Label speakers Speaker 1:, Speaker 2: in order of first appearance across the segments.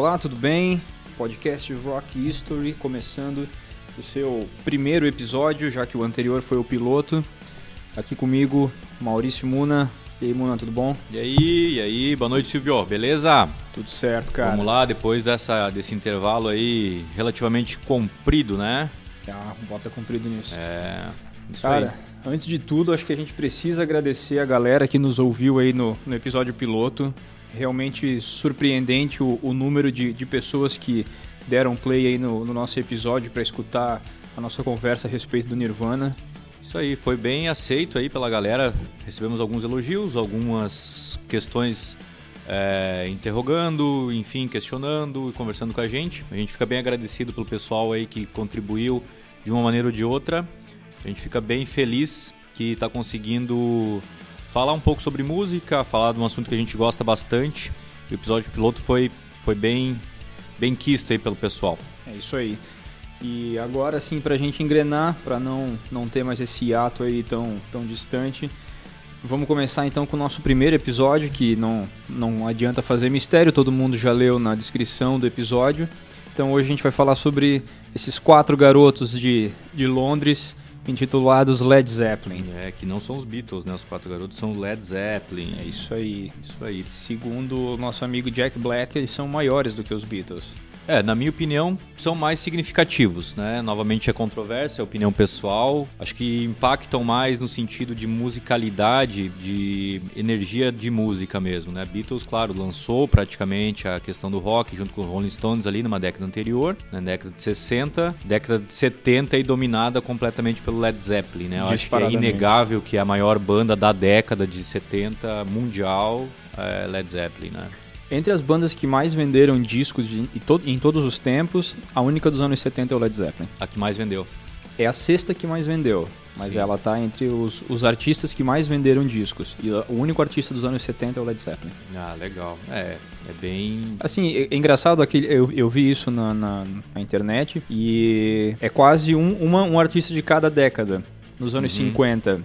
Speaker 1: Olá, tudo bem? Podcast Rock History começando o seu primeiro episódio, já que o anterior foi o piloto. Aqui comigo, Maurício Muna. E aí, Muna, tudo bom?
Speaker 2: E aí, e aí, boa noite, Silvio. Beleza?
Speaker 1: Tudo certo, cara.
Speaker 2: Vamos lá, depois dessa, desse intervalo aí relativamente comprido, né?
Speaker 1: Ah, bota comprido nisso.
Speaker 2: É.
Speaker 1: Isso cara, aí. antes de tudo, acho que a gente precisa agradecer a galera que nos ouviu aí no, no episódio piloto. Realmente surpreendente o, o número de, de pessoas que deram play aí no, no nosso episódio para escutar a nossa conversa a respeito do Nirvana.
Speaker 2: Isso aí, foi bem aceito aí pela galera. Recebemos alguns elogios, algumas questões é, interrogando, enfim, questionando e conversando com a gente. A gente fica bem agradecido pelo pessoal aí que contribuiu de uma maneira ou de outra. A gente fica bem feliz que está conseguindo falar um pouco sobre música, falar de um assunto que a gente gosta bastante. O episódio piloto foi, foi bem, bem quisto aí pelo pessoal.
Speaker 1: É isso aí. E agora sim, para a gente engrenar, para não, não ter mais esse ato aí tão, tão distante, vamos começar então com o nosso primeiro episódio, que não, não adianta fazer mistério, todo mundo já leu na descrição do episódio. Então hoje a gente vai falar sobre esses quatro garotos de, de Londres intitulados Led Zeppelin.
Speaker 2: É, que não são os Beatles, né? Os quatro garotos são Led Zeppelin.
Speaker 1: É isso aí.
Speaker 2: Isso aí.
Speaker 1: Segundo o nosso amigo Jack Black, eles são maiores do que os Beatles.
Speaker 2: É, na minha opinião, são mais significativos, né? Novamente é controvérsia, é opinião pessoal. Acho que impactam mais no sentido de musicalidade, de energia de música mesmo, né? Beatles, claro, lançou praticamente a questão do rock junto com os Rolling Stones ali numa década anterior, na década de 60, década de 70 e dominada completamente pelo Led Zeppelin, né? Eu acho que é inegável que a maior banda da década de 70 mundial é Led Zeppelin, né?
Speaker 1: Entre as bandas que mais venderam discos de, em, todos os tempos, a única dos anos 70 é o Led Zeppelin.
Speaker 2: A que mais vendeu.
Speaker 1: É a sexta que mais vendeu, mas Sim. ela tá entre os, os artistas que mais venderam discos. E o único artista dos anos 70 é o Led Zeppelin.
Speaker 2: Ah, legal. É, é bem.
Speaker 1: Assim, é, é engraçado aqui, eu, eu vi isso na, na, na internet e é quase um, uma, um artista de cada década. Nos anos uhum. 50,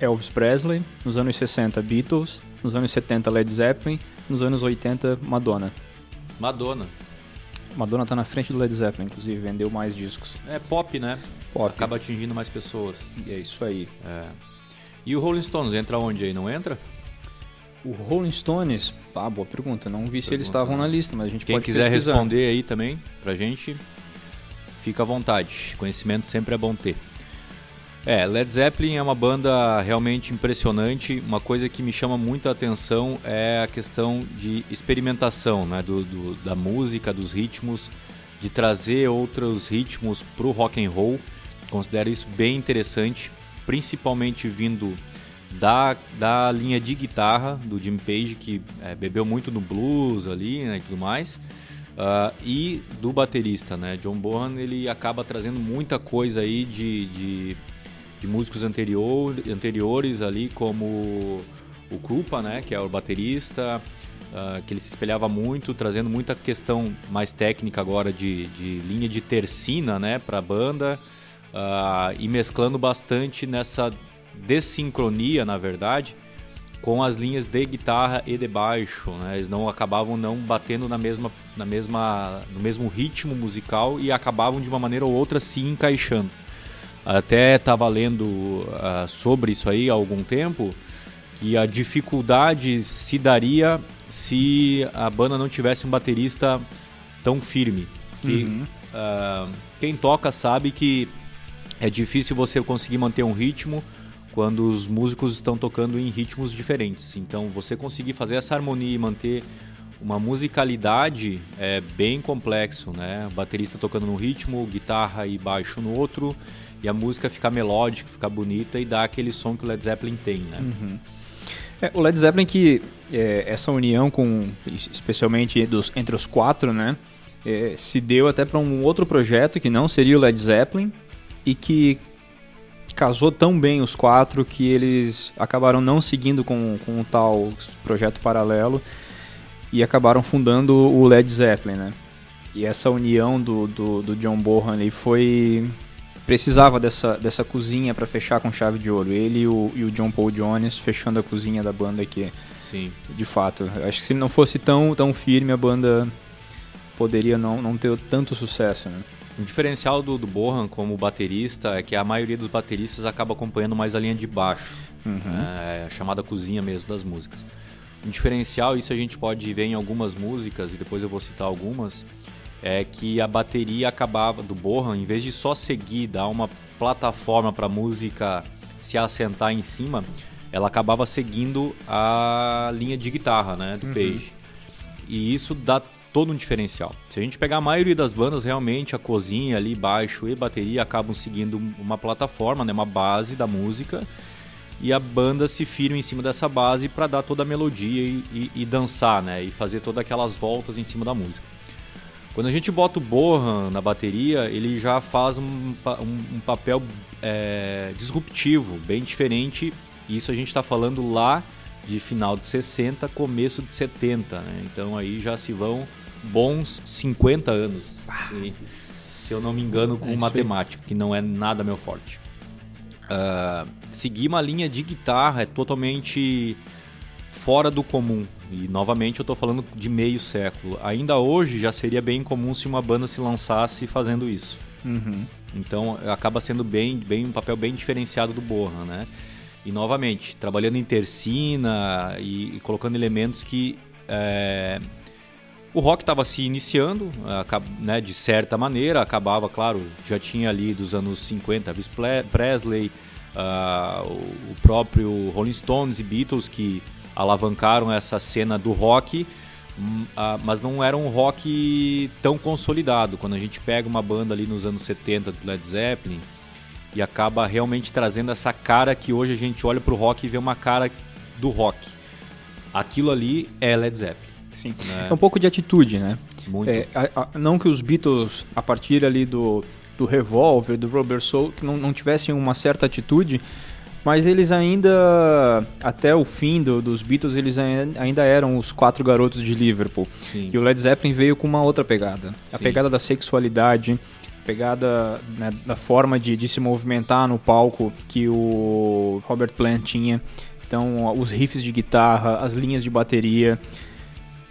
Speaker 1: Elvis Presley. Nos anos 60, Beatles. Nos anos 70, Led Zeppelin nos anos 80, Madonna.
Speaker 2: Madonna.
Speaker 1: Madonna tá na frente do Led Zeppelin, inclusive, vendeu mais discos.
Speaker 2: É pop, né?
Speaker 1: Pop.
Speaker 2: Acaba atingindo mais pessoas.
Speaker 1: E é isso aí.
Speaker 2: É. E o Rolling Stones entra onde aí? Não entra?
Speaker 1: O Rolling Stones, ah, boa pergunta. Não vi pergunta, se eles estavam na lista, mas a gente
Speaker 2: Quem
Speaker 1: pode
Speaker 2: quiser
Speaker 1: pesquisar.
Speaker 2: responder aí também pra gente, fica à vontade. Conhecimento sempre é bom ter. É, Led Zeppelin é uma banda realmente impressionante. Uma coisa que me chama muito a atenção é a questão de experimentação né, do, do da música, dos ritmos, de trazer outros ritmos para o rock and roll. Considero isso bem interessante, principalmente vindo da, da linha de guitarra do Jim Page, que é, bebeu muito no blues ali né, e tudo mais. Uh, e do baterista, né? John Bonham, ele acaba trazendo muita coisa aí de, de de músicos anterior, anteriores ali, como o Krupa, né, que é o baterista, uh, que ele se espelhava muito, trazendo muita questão mais técnica agora de, de linha de tercina né, para a banda, uh, e mesclando bastante nessa desincronia, na verdade, com as linhas de guitarra e de baixo, né? Eles não acabavam não batendo na mesma, na mesma, no mesmo ritmo musical e acabavam de uma maneira ou outra se encaixando. Até estava lendo uh, sobre isso aí há algum tempo, que a dificuldade se daria se a banda não tivesse um baterista tão firme. Que uhum. uh, quem toca sabe que é difícil você conseguir manter um ritmo quando os músicos estão tocando em ritmos diferentes. Então, você conseguir fazer essa harmonia e manter uma musicalidade é bem complexo, né? Baterista tocando num ritmo, guitarra e baixo no outro, e a música ficar melódica, ficar bonita e dar aquele som que o Led Zeppelin tem, né?
Speaker 1: Uhum. É, o Led Zeppelin que é, essa união com, especialmente dos, entre os quatro, né, é, se deu até para um outro projeto que não seria o Led Zeppelin e que casou tão bem os quatro que eles acabaram não seguindo com, com um tal projeto paralelo e acabaram fundando o Led Zeppelin, né? E essa união do, do, do John Bonham ali foi precisava dessa, dessa cozinha para fechar com chave de ouro. Ele e o, e o, John Paul Jones fechando a cozinha da banda aqui.
Speaker 2: Sim.
Speaker 1: De fato. Acho que se não fosse tão, tão firme, a banda poderia não, não ter tanto sucesso, né?
Speaker 2: O diferencial do, do Bohan como baterista é que a maioria dos bateristas acaba acompanhando mais a linha de baixo, uhum. é, a chamada cozinha mesmo das músicas. Um diferencial, isso a gente pode ver em algumas músicas, e depois eu vou citar algumas, é que a bateria acabava do Bohan, em vez de só seguir, dar uma plataforma para a música se assentar em cima, ela acabava seguindo a linha de guitarra né, do uhum. Page. E isso dá todo um diferencial. Se a gente pegar a maioria das bandas, realmente a cozinha ali, baixo e bateria acabam seguindo uma plataforma, né, uma base da música, e a banda se firma em cima dessa base para dar toda a melodia e, e, e, dançar, né, e fazer todas aquelas voltas em cima da música. Quando a gente bota o Bohan na bateria, ele já faz um, um, um papel é, disruptivo, bem diferente. Isso a gente está falando lá de final de 60, começo de 70, né? Então aí já se vão bons 50 anos, se, se eu não me engano, com é matemática, que não é nada meu forte. Uh, seguir uma linha de guitarra é totalmente fora do comum. E novamente eu estou falando de meio século. Ainda hoje já seria bem comum se uma banda se lançasse fazendo isso. Uhum. Então acaba sendo bem, bem um papel bem diferenciado do Borra, né? E novamente trabalhando em tercina e, e colocando elementos que é, o rock estava se iniciando, né, de certa maneira, acabava, claro, já tinha ali dos anos 50 Elvis Presley, uh, o próprio Rolling Stones e Beatles que alavancaram essa cena do rock, uh, mas não era um rock tão consolidado. Quando a gente pega uma banda ali nos anos 70 do Led Zeppelin e acaba realmente trazendo essa cara que hoje a gente olha para o rock e vê uma cara do rock. Aquilo ali é Led Zeppelin.
Speaker 1: Sim. Né? É um pouco de atitude, né? Muito. É, a, a, não que os Beatles, a partir ali do, do Revolver, do Rubber Soul, que não, não tivessem uma certa atitude, mas eles ainda, até o fim do, dos Beatles, eles ainda eram os quatro garotos de Liverpool. Sim. E o Led Zeppelin veio com uma outra pegada. Sim. A pegada da sexualidade, a pegada né, da forma de, de se movimentar no palco que o Robert Plant tinha. Então, os riffs de guitarra, as linhas de bateria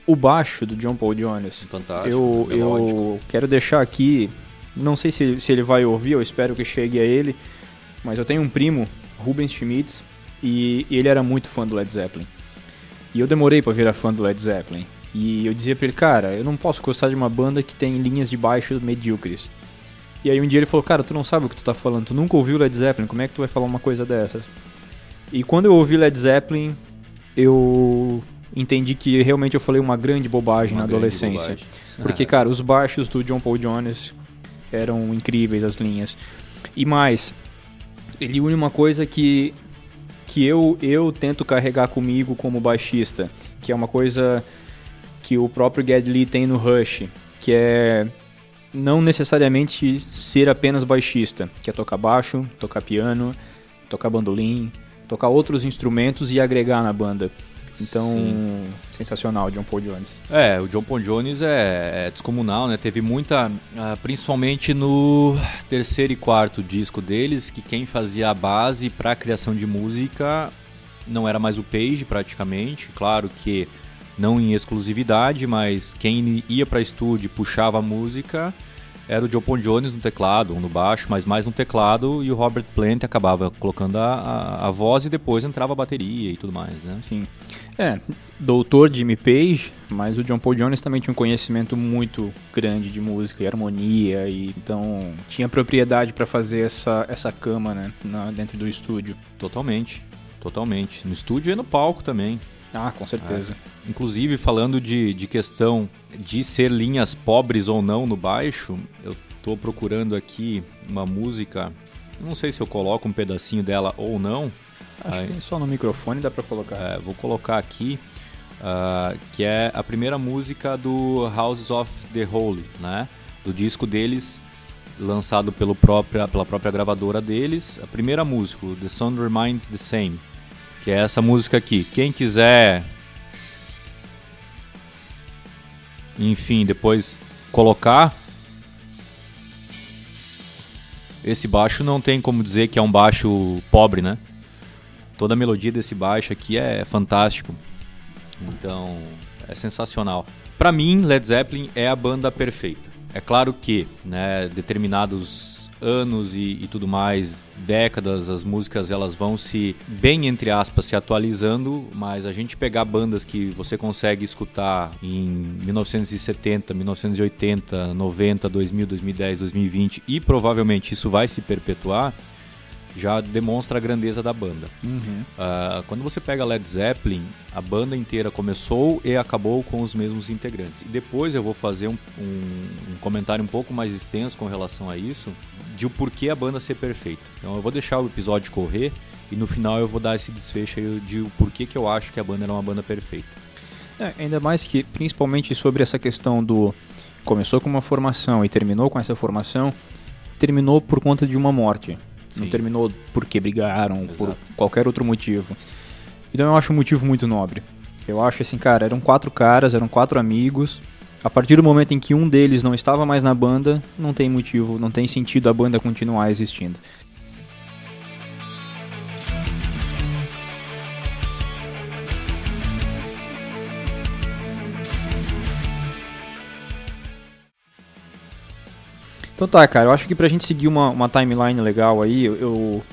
Speaker 1: o baixo do John Paul Jones.
Speaker 2: Fantástico.
Speaker 1: Eu, eu quero deixar aqui, não sei se, se ele vai ouvir, eu espero que chegue a ele, mas eu tenho um primo, Rubens Schmitz, e, ele era muito fã do Led Zeppelin. E eu demorei para virar fã do Led Zeppelin. E eu dizia pra ele, cara, eu não posso gostar de uma banda que tem linhas de baixo medíocres. E aí um dia ele falou, cara, tu não sabe o que tu tá falando, tu nunca ouviu Led Zeppelin, como é que tu vai falar uma coisa dessas? E quando eu ouvi Led Zeppelin, eu entendi que realmente eu falei uma grande bobagem uma na grande adolescência. Bobagem. Porque, cara, os baixos do John Paul Jones eram incríveis, as linhas. E mais, ele une uma coisa que, que eu, eu tento carregar comigo como baixista, que é uma coisa que o próprio Geddy Lee tem no Rush, que é não necessariamente ser apenas baixista, que é tocar baixo, tocar piano, tocar bandolim, tocar outros instrumentos e agregar na banda. Então, Sim. sensacional, John Paul Jones.
Speaker 2: É, o John Paul Jones é, é descomunal, né? Teve muita, uh, principalmente no terceiro e quarto disco deles, que quem fazia a base para a criação de música não era mais o Page, praticamente. Claro que não em exclusividade, mas quem ia para estúdio puxava a música era o John Paul Jones no teclado, no baixo, mas mais no teclado, e o Robert Plant acabava colocando a, a, a voz e depois entrava a bateria e tudo mais, né?
Speaker 1: Sim. É, doutor Jimmy Page, mas o John Paul Jones também tinha um conhecimento muito grande de música e harmonia, e então tinha propriedade para fazer essa, essa cama, né, na, dentro do estúdio.
Speaker 2: Totalmente, totalmente. No estúdio e no palco também.
Speaker 1: Ah, com certeza.
Speaker 2: É. Inclusive, falando de, de questão de ser linhas pobres ou não no baixo, eu tô procurando aqui uma música. Não sei se eu coloco um pedacinho dela ou não.
Speaker 1: Acho Aí, que só no microfone dá para colocar.
Speaker 2: É, vou colocar aqui, uh, que é a primeira música do Houses of the Holy, né? Do disco deles, lançado pelo própria, pela própria gravadora deles. A primeira música, The Sound Reminds the Same que é essa música aqui. Quem quiser, enfim, depois colocar. Esse baixo não tem como dizer que é um baixo pobre, né? Toda a melodia desse baixo aqui é fantástico. Então, é sensacional. Para mim, Led Zeppelin é a banda perfeita. É claro que, né, determinados anos e, e, tudo mais, décadas, as músicas elas vão se, bem entre aspas, se atualizando, mas a gente pegar bandas que você consegue escutar em 1970, 1980, 90, 2000, 2010, 2020 e provavelmente isso vai se perpetuar, já demonstra a grandeza da banda.
Speaker 1: Uhum.
Speaker 2: Uh, quando você pega Led Zeppelin, a banda inteira começou e acabou com os mesmos integrantes. E depois eu vou fazer um, um, um, comentário um pouco mais extenso com relação a isso, de o porquê a banda ser perfeita. Então eu vou deixar o episódio correr e no final eu vou dar esse desfecho aí de o porquê que eu acho que a banda era uma banda perfeita.
Speaker 1: É, ainda mais que, principalmente sobre essa questão do começou com uma formação e terminou com essa formação, terminou por conta de uma morte. Sim. Não terminou porque brigaram, Exato. por qualquer outro motivo. Então eu acho um motivo muito nobre. Eu acho assim, cara, eram quatro caras, eram quatro amigos. A partir do momento em que um deles não estava mais na banda, não tem motivo, não tem sentido a banda continuar existindo. Então tá, cara, eu acho que pra gente seguir uma, uma timeline legal aí, eu, eu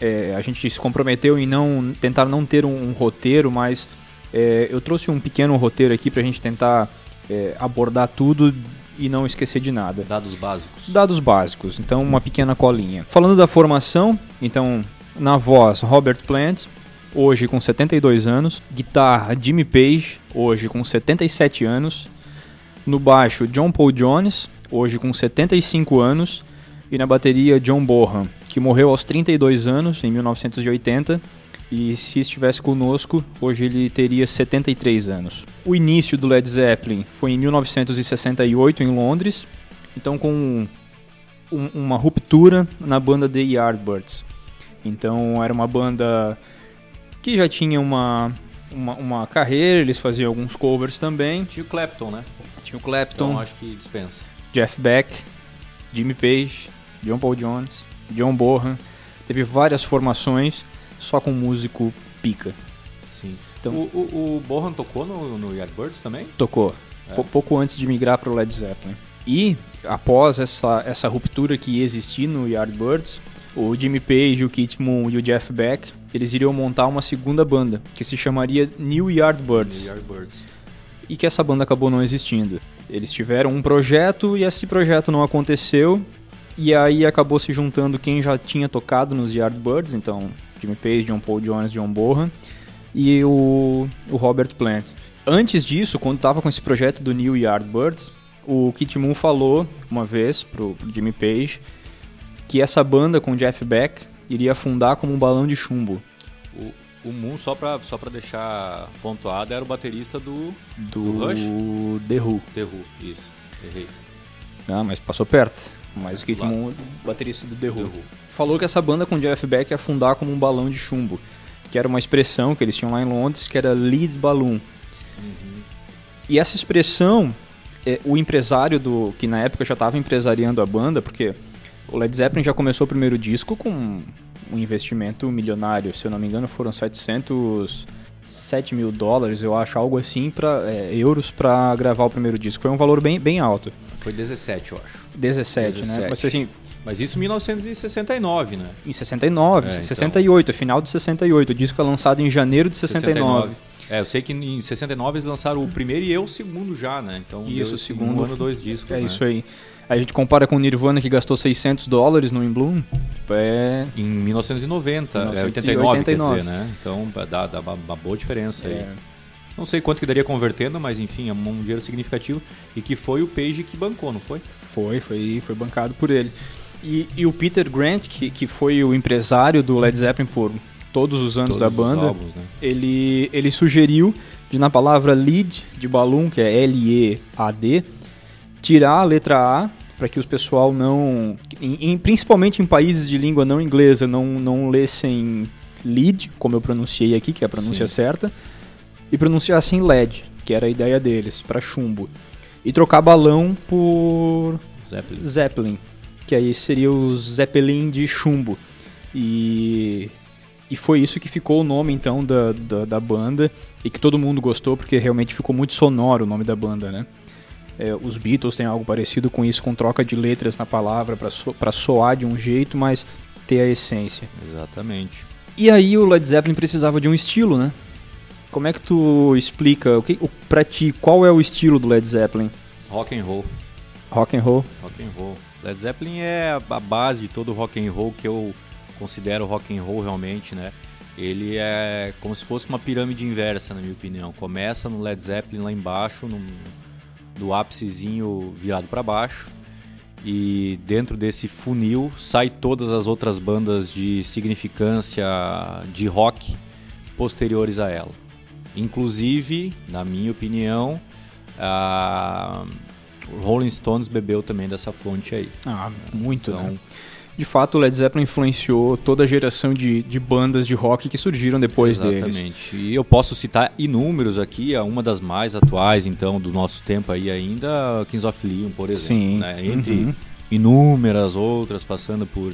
Speaker 1: é, a gente se comprometeu em não tentar não ter um, um roteiro, mas é, eu trouxe um pequeno roteiro aqui pra gente tentar é, abordar tudo e não esquecer de nada.
Speaker 2: Dados básicos.
Speaker 1: Dados básicos, então uma pequena colinha. Falando da formação, então na voz Robert Plant, hoje com 72 anos, guitarra Jimmy Page, hoje com 77 anos, no baixo John Paul Jones, hoje com 75 anos, e na bateria John Bonham, que morreu aos 32 anos, em 1980, e se estivesse conosco, hoje ele teria 73 anos. O início do Led Zeppelin foi em 1968 em Londres, então com um, uma ruptura na banda The Yardbirds. Então era uma banda que já tinha uma, uma, uma carreira, eles faziam alguns covers também.
Speaker 2: Tinha o Clapton, né?
Speaker 1: Tinha o Clapton.
Speaker 2: Então acho que dispensa.
Speaker 1: Jeff Beck, Jimmy Page, John Paul Jones, John Bonham. Teve várias formações só com músico pica.
Speaker 2: Sim. Então, o, o, o Bonham tocou no, no Yardbirds também?
Speaker 1: Tocou. É. Pouco antes de migrar para o Led Zeppelin. E, após essa, essa ruptura que ia existir no Yardbirds, o Jimmy Page, o Kit Moon e o Jeff Beck, eles iriam montar uma segunda banda, que se chamaria New Yardbirds.
Speaker 2: New Yardbirds.
Speaker 1: E que essa banda acabou não existindo. Eles tiveram um projeto e esse projeto não aconteceu. E aí acabou se juntando quem já tinha tocado nos Yardbirds, então Jimmy Page, John Paul Jones, John Bonham e o, o Robert Plant. Antes disso, quando estava com esse projeto do New Yardbirds, o Kit Moon falou uma vez pro Jimmy Page que essa banda com Jeff Beck iria afundar como um balão de chumbo.
Speaker 2: O, o Moon, só pra, só pra deixar pontuado, era o baterista do,
Speaker 1: do, do Rush? The Who.
Speaker 2: The Who, isso. Errei.
Speaker 1: Ah, mas passou perto. Mas o Kate Moon, baterista do The Who. The Who. Falou que essa banda com Jeff Beck ia afundar como um balão de chumbo. Que era uma expressão que eles tinham lá em Londres, que era lead balloon. Uhum. E essa expressão, é, o empresário do que na época já estava empresariando a banda, porque o Led Zeppelin já começou o primeiro disco com um investimento milionário, se eu não me engano, foram 700 7 mil dólares, eu acho, algo assim, para é, euros para gravar o primeiro disco. Foi um valor bem, bem alto.
Speaker 2: Foi 17, eu acho.
Speaker 1: 17, 17. né? Mas, assim,
Speaker 2: Mas isso em 1969, né?
Speaker 1: Em 69, é, 68, então... final de 68. O disco é lançado em janeiro de 69. 69.
Speaker 2: É, eu sei que em 69 eles lançaram o primeiro e eu o segundo já, né? Então,
Speaker 1: isso, o segundo
Speaker 2: ano, dois discos,
Speaker 1: É
Speaker 2: né?
Speaker 1: isso aí. A gente compara com o Nirvana que gastou 600 dólares no In Bloom. É...
Speaker 2: Em 1990, 1989, é 89, quer dizer, né? Então dá, dá uma, uma boa diferença é. aí. Não sei quanto que daria convertendo, mas enfim, é um dinheiro significativo. E que foi o Page que bancou, não foi?
Speaker 1: Foi, foi, foi bancado por ele. E, e o Peter Grant, que, que foi o empresário do Led Zeppelin por todos os anos
Speaker 2: todos
Speaker 1: da banda,
Speaker 2: álbuns, né?
Speaker 1: ele, ele sugeriu na palavra lead de balloon, que é L-E-A-D, tirar a letra A para que os pessoal não, em, em, principalmente em países de língua não inglesa, não, não lessem lead, como eu pronunciei aqui, que é a pronúncia Sim. certa, e pronunciassem LED, que era a ideia deles, para chumbo. E trocar balão por
Speaker 2: Zeppelin.
Speaker 1: Zeppelin, que aí seria o Zeppelin de chumbo. E E foi isso que ficou o nome, então, da, da, da, banda e que todo mundo gostou, porque realmente ficou muito sonoro o nome da banda, né? É, os Beatles têm algo parecido com isso, com troca de letras na palavra para so, soar de um jeito, mas ter a essência.
Speaker 2: Exatamente.
Speaker 1: E aí o Led Zeppelin precisava de um estilo, né? Como é que tu explica, o que, o, pra ti, qual é o estilo do Led Zeppelin?
Speaker 2: Rock and roll.
Speaker 1: Rock and roll?
Speaker 2: Rock and roll. Led Zeppelin é a base de todo o rock and roll que eu considero rock and roll realmente, né? Ele é como se fosse uma pirâmide inversa, na minha opinião. Começa no Led Zeppelin lá embaixo, no, do ápicezinho virado para baixo, e dentro desse funil sai todas as outras bandas de significância de rock posteriores a ela. Inclusive, na minha opinião, a Rolling Stones bebeu também dessa fonte aí.
Speaker 1: Ah, muito, então, né? De fato, o Led Zeppelin influenciou toda a geração de, de bandas de rock que surgiram depois
Speaker 2: exatamente.
Speaker 1: deles.
Speaker 2: Exatamente. E eu posso citar inúmeros aqui, uma das mais atuais, então, do nosso tempo aí ainda, Kings of Leon, por exemplo.
Speaker 1: Sim.
Speaker 2: Né? Entre uhum. inúmeras outras, passando por,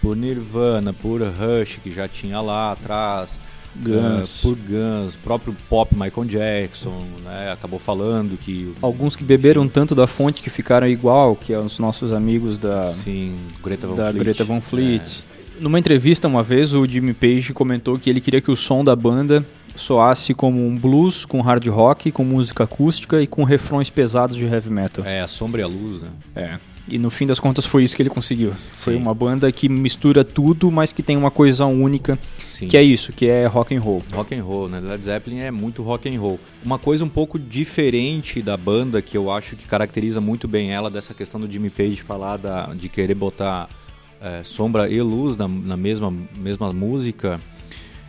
Speaker 2: por Nirvana, por Rush, que já tinha lá atrás, Guns. Uh, por Guns, próprio pop Michael Jackson, né? Acabou falando que.
Speaker 1: Alguns que beberam enfim, tanto da fonte que ficaram igual, que é os nossos amigos da.
Speaker 2: Sim, Greta Van
Speaker 1: da
Speaker 2: Fleet.
Speaker 1: Greta Van Fleet. É. Numa entrevista uma vez, o Jimmy Page comentou que ele queria que o som da banda soasse como um blues com hard rock, com música acústica e com refrões pesados de heavy metal.
Speaker 2: É, a sombra e a luz, né?
Speaker 1: É. E no fim das contas foi isso que ele conseguiu. Sim. Foi uma banda que mistura tudo, mas que tem uma coisa única, Sim. que é isso, que é rock and roll.
Speaker 2: Rock and roll, né? Led Zeppelin é muito rock and roll. Uma coisa um pouco diferente da banda que eu acho que caracteriza muito bem ela dessa questão do Jimmy Page falar da, de querer botar é, sombra e luz na, na mesma, mesma música.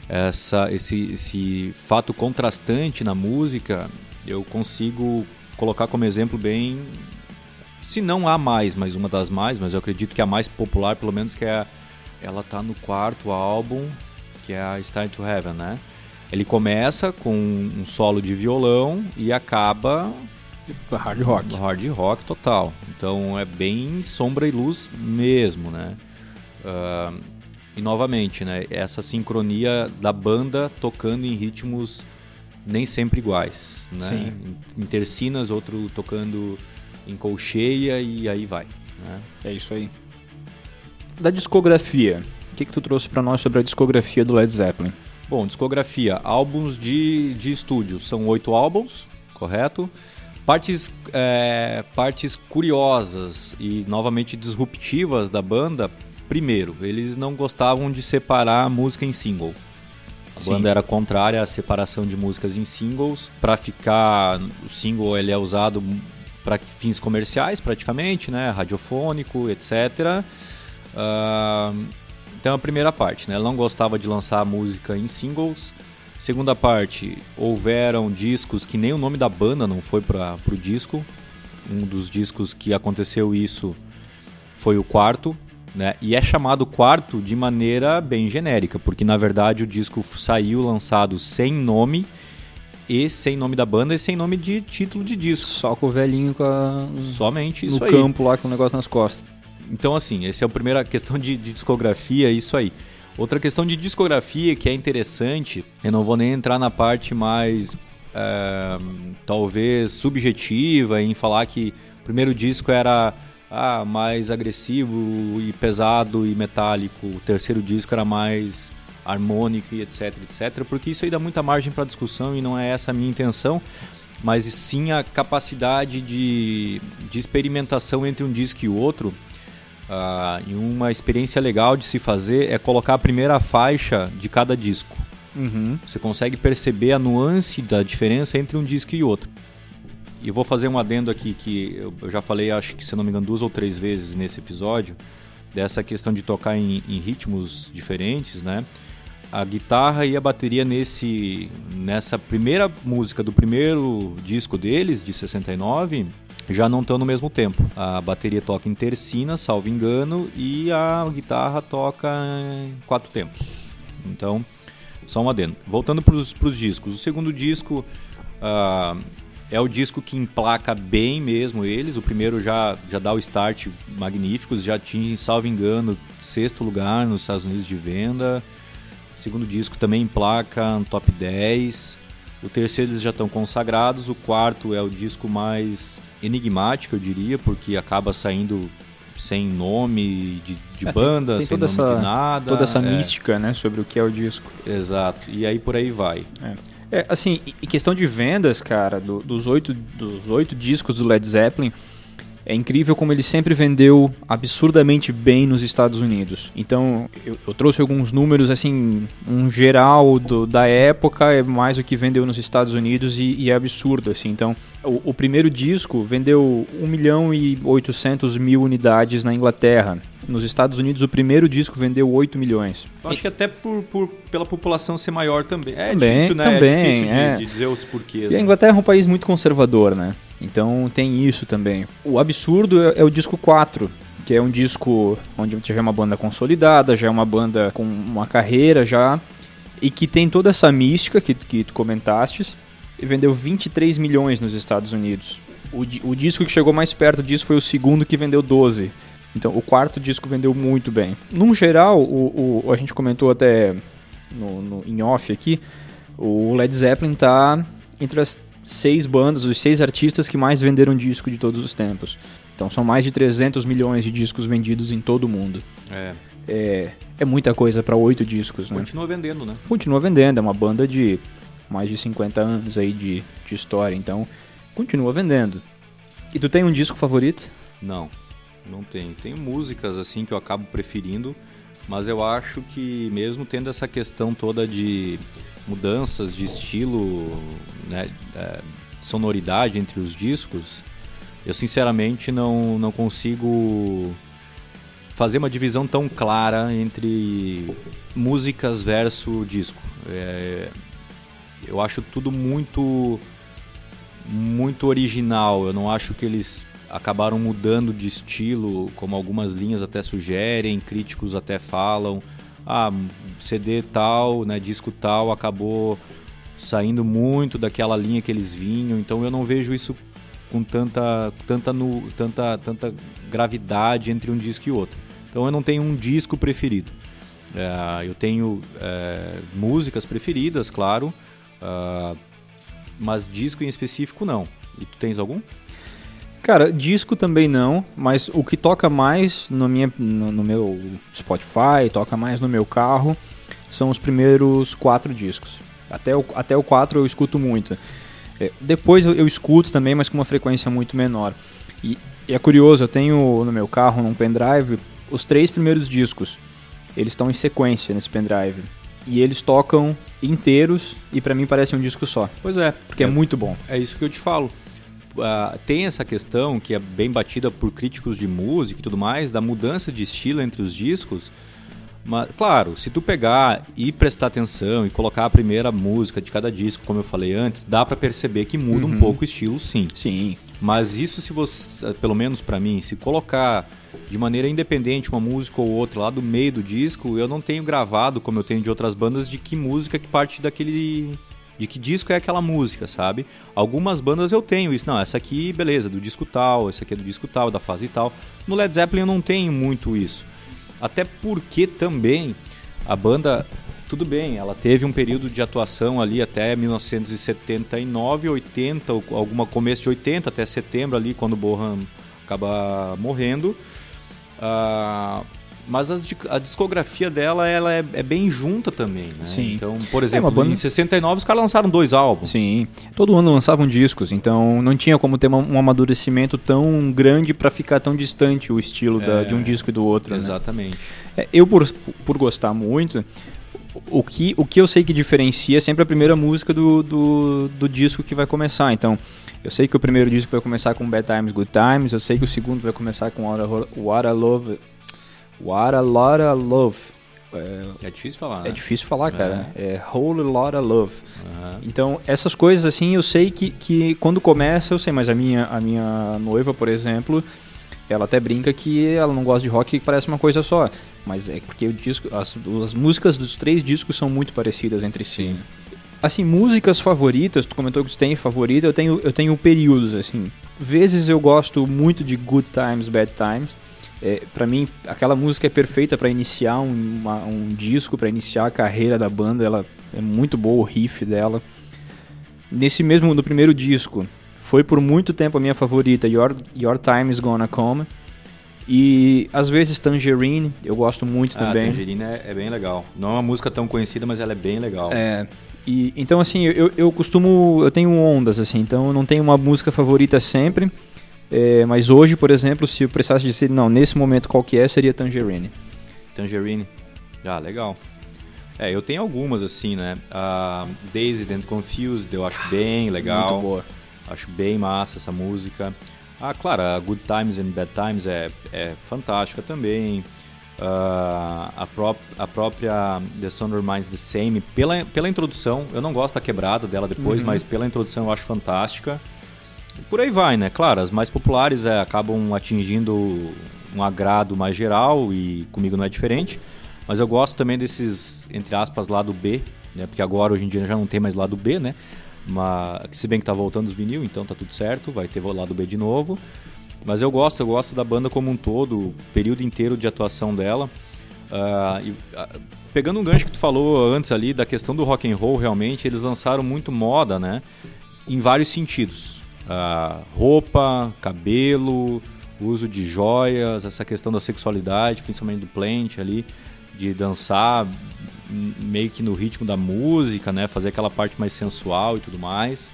Speaker 2: Essa, esse, esse fato contrastante na música, eu consigo colocar como exemplo bem se não há mais, mas uma das mais, mas eu acredito que a mais popular, pelo menos, que é ela tá no quarto álbum, que é a Star to Heaven, né? Ele começa com um solo de violão e acaba
Speaker 1: hard rock.
Speaker 2: Hard rock total. Então é bem sombra e luz mesmo, né? Uh, e novamente, né? Essa sincronia da banda tocando em ritmos nem sempre iguais, né?
Speaker 1: Sim.
Speaker 2: Em tercinas, outro tocando em colcheia e aí vai. Né?
Speaker 1: É isso aí. Da discografia, o que, que tu trouxe para nós sobre a discografia do Led Zeppelin?
Speaker 2: Bom, discografia, álbuns de, de estúdio, são oito álbuns, correto? Partes, é, partes curiosas e novamente disruptivas da banda. Primeiro, eles não gostavam de separar a música em single. A Sim. banda era contrária à separação de músicas em singles. Para ficar, o single ele é usado para fins comerciais praticamente, né, radiofônico, etc. Uh, então a primeira parte, né, ela não gostava de lançar música em singles. Segunda parte, houveram discos que nem o nome da banda não foi para o disco. Um dos discos que aconteceu isso foi o quarto, né? E é chamado quarto de maneira bem genérica, porque na verdade o disco saiu lançado sem nome e sem nome da banda e sem nome de título de disco.
Speaker 1: Só com o velhinho com a...
Speaker 2: Somente isso
Speaker 1: no
Speaker 2: aí.
Speaker 1: No campo lá com o negócio nas costas.
Speaker 2: Então, assim, essa é a primeira questão de, de discografia, é isso aí. Outra questão de discografia que é interessante, eu não vou nem entrar na parte mais é, talvez subjetiva em falar que o primeiro disco era ah, mais agressivo e pesado e metálico, o terceiro disco era mais harmônica e etc, etc, porque isso aí dá muita margem para discussão e não é essa a minha intenção, mas sim a capacidade de, de experimentação entre um disco e o outro. Uh, e uma experiência legal de se fazer é colocar a primeira faixa de cada disco.
Speaker 1: Uhum.
Speaker 2: Você consegue perceber a nuance da diferença entre um disco e outro. E eu vou fazer um adendo aqui que eu já falei, acho que se não me engano, duas ou três vezes nesse episódio, dessa questão de tocar em, em ritmos diferentes, né? A guitarra e a bateria nesse nessa primeira música do primeiro disco deles, de 69, já não estão no mesmo tempo. A bateria toca em tercina, salvo engano, e a guitarra toca em quatro tempos. Então, só um adendo. Voltando para os discos. O segundo disco uh, é o disco que emplaca bem mesmo eles. O primeiro já, já dá o start magnífico, já tinha, salvo engano, sexto lugar nos Estados Unidos de venda segundo disco também em placa, um top 10. O terceiro eles já estão consagrados. O quarto é o disco mais enigmático, eu diria, porque acaba saindo sem nome de, de é, banda, tem, tem sem nome essa, de nada.
Speaker 1: Toda essa é. mística, né, sobre o que é o disco.
Speaker 2: Exato. E aí por aí vai.
Speaker 1: É. É, assim, em questão de vendas, cara, do, dos, oito, dos oito discos do Led Zeppelin, é incrível como ele sempre vendeu absurdamente bem nos Estados Unidos. Então, eu, eu trouxe alguns números, assim, um geral do, da época é mais o que vendeu nos Estados Unidos e, e é absurdo, assim. Então, o, o, primeiro disco vendeu 1 milhão e 800 mil unidades na Inglaterra. Nos Estados Unidos, o primeiro disco vendeu 8 milhões.
Speaker 2: Eu acho que até por, por, pela população ser maior também. É
Speaker 1: também,
Speaker 2: difícil, né?
Speaker 1: Também,
Speaker 2: é difícil
Speaker 1: é.
Speaker 2: De, de dizer os porquês.
Speaker 1: E a né? Inglaterra é um país muito conservador, né? Então tem isso também. O absurdo é, é, o disco 4, que é um disco onde já é uma banda consolidada, já é uma banda com uma carreira já, e que tem toda essa mística que, que tu comentaste, e vendeu 23 milhões nos Estados Unidos. O, o disco que chegou mais perto disso foi o segundo que vendeu 12. Então o quarto disco vendeu muito bem. Num geral, o, o a gente comentou até no, no, em off aqui, o Led Zeppelin tá entre as seis bandas, os seis artistas que mais venderam disco de todos os tempos. Então são mais de 300 milhões de discos vendidos em todo o mundo.
Speaker 2: É.
Speaker 1: É, é muita coisa para oito discos,
Speaker 2: né? Continua vendendo, né?
Speaker 1: Continua vendendo, é uma banda de mais de 50 anos aí de, de história, então continua vendendo. E tu tem um disco favorito?
Speaker 2: Não, não tenho. Tenho músicas assim que eu acabo preferindo, mas eu acho que mesmo tendo essa questão toda de mudanças de estilo, né, sonoridade entre os discos, eu sinceramente não, não consigo fazer uma divisão tão clara entre músicas versus disco. É, eu acho tudo muito muito original. Eu não acho que eles acabaram mudando de estilo, como algumas linhas até sugerem, críticos até falam ah, CD tal, né, disco tal acabou saindo muito daquela linha que eles vinham, então eu não vejo isso com tanta tanta no, tanta tanta gravidade entre um disco e outro. Então eu não tenho um disco preferido. É, eu tenho é, músicas preferidas, claro, uh, mas disco em específico não. E tu tens algum?
Speaker 1: Cara, disco também não, mas o que toca mais no, minha, no, no, meu Spotify, toca mais no meu carro, são os primeiros quatro discos. Até o, até o 4 eu escuto muito. É, depois eu, eu, escuto também, mas com uma frequência muito menor. E, e, é curioso, eu tenho no meu carro, num pendrive, os três primeiros discos. Eles estão em sequência nesse pendrive. E eles tocam inteiros e para mim parece um disco só.
Speaker 2: Pois é.
Speaker 1: Porque é, é muito bom.
Speaker 2: É isso que eu te falo uh, tem essa questão que é bem batida por críticos de música e tudo mais, da mudança de estilo entre os discos. Mas, claro, se tu pegar e prestar atenção e colocar a primeira música de cada disco, como eu falei antes, dá para perceber que muda uhum. um pouco o estilo, sim.
Speaker 1: Sim.
Speaker 2: Mas isso se você, pelo menos para mim, se colocar de maneira independente uma música ou outra lá do meio do disco, eu não tenho gravado, como eu tenho de outras bandas, de que música que parte daquele de que disco é aquela música, sabe? Algumas bandas eu tenho isso. Não, essa aqui, beleza, do disco tal, essa aqui é do disco tal, da fase tal. No Led Zeppelin eu não tenho muito isso. Até porque também a banda, tudo bem, ela teve um período de atuação ali até 1979, 80, alguma começo de 80 até setembro ali, quando o Bohan acaba morrendo. Uh, mas as, a discografia dela ela é, é, bem junta também, né?
Speaker 1: Sim.
Speaker 2: Então, por é exemplo, é banda... em 69 os caras lançaram dois álbuns.
Speaker 1: Sim. Todo ano lançavam discos, então não tinha como ter um amadurecimento tão grande para ficar tão distante o estilo é, da, de um disco e do outro.
Speaker 2: Né? Exatamente.
Speaker 1: Né? eu, por, por gostar muito, o que, o que eu sei que diferencia é sempre a primeira música do, do, do disco que vai começar. Então, eu sei que o primeiro disco vai começar com Bad Times, Good Times. Eu sei que o segundo vai começar com What I, What I Love What a lot of love.
Speaker 2: É, é difícil falar.
Speaker 1: É né? difícil falar, cara. É, é whole lot of love. Uhum. Então, essas coisas assim, eu sei que, que quando começa, eu sei, mas a minha, a minha noiva, por exemplo, ela até brinca que ela não gosta de rock que parece uma coisa só. Mas é porque o disco, as, as músicas dos três discos são muito parecidas entre si. Sim. Assim, músicas favoritas, tu comentou que tu tem favorita, eu tenho, eu tenho períodos, assim. Vezes eu gosto muito de Good Times, Bad Times É, para mim, aquela música é perfeita para iniciar um, uma, um disco, para iniciar a carreira da banda. Ela é muito boa, o riff dela. Nesse mesmo, no primeiro disco, foi por muito tempo a minha favorita, Your, Your Time Is Gonna Come. E às vezes Tangerine, eu gosto muito
Speaker 2: ah,
Speaker 1: também.
Speaker 2: Tangerine é, é, bem legal. Não é uma música tão conhecida, mas ela é bem legal.
Speaker 1: É. E, então, assim, eu, eu costumo. Eu tenho ondas, assim, então eu não tenho uma música favorita sempre. É, mas hoje, por exemplo, se eu precisasse dizer, não, nesse momento qual que é, seria Tangerine.
Speaker 2: Tangerine. Ah, legal. É, eu tenho algumas, assim, né? A Dazed and Confused eu acho bem legal.
Speaker 1: Muito boa.
Speaker 2: Acho bem massa essa música. Ah, claro, a Good Times and Bad Times é, é fantástica também. Uh, a, pró a própria The Thunder Minds the Same, pela, pela introdução, eu não gosto da quebrada dela depois, uhum. mas pela introdução eu acho fantástica. Por aí vai, né? Claro, as mais populares é, acabam atingindo um agrado mais geral e comigo não é diferente. Mas eu gosto também desses, entre aspas, lado B, né? Porque agora, hoje em dia, já não tem mais lado B, né? Mas, se bem que tá voltando os vinil, então tá tudo certo, vai ter lado B de novo. Mas eu gosto, eu gosto da banda como um todo, o período inteiro de atuação dela. Uh, e, uh, pegando um gancho que tu falou antes ali da questão do rock and roll, realmente eles lançaram muito moda, né? Em vários sentidos uh, roupa, cabelo, uso de joias, essa questão da sexualidade, principalmente do plant ali, de dançar meio que no ritmo da música, né? Fazer aquela parte mais sensual e tudo mais.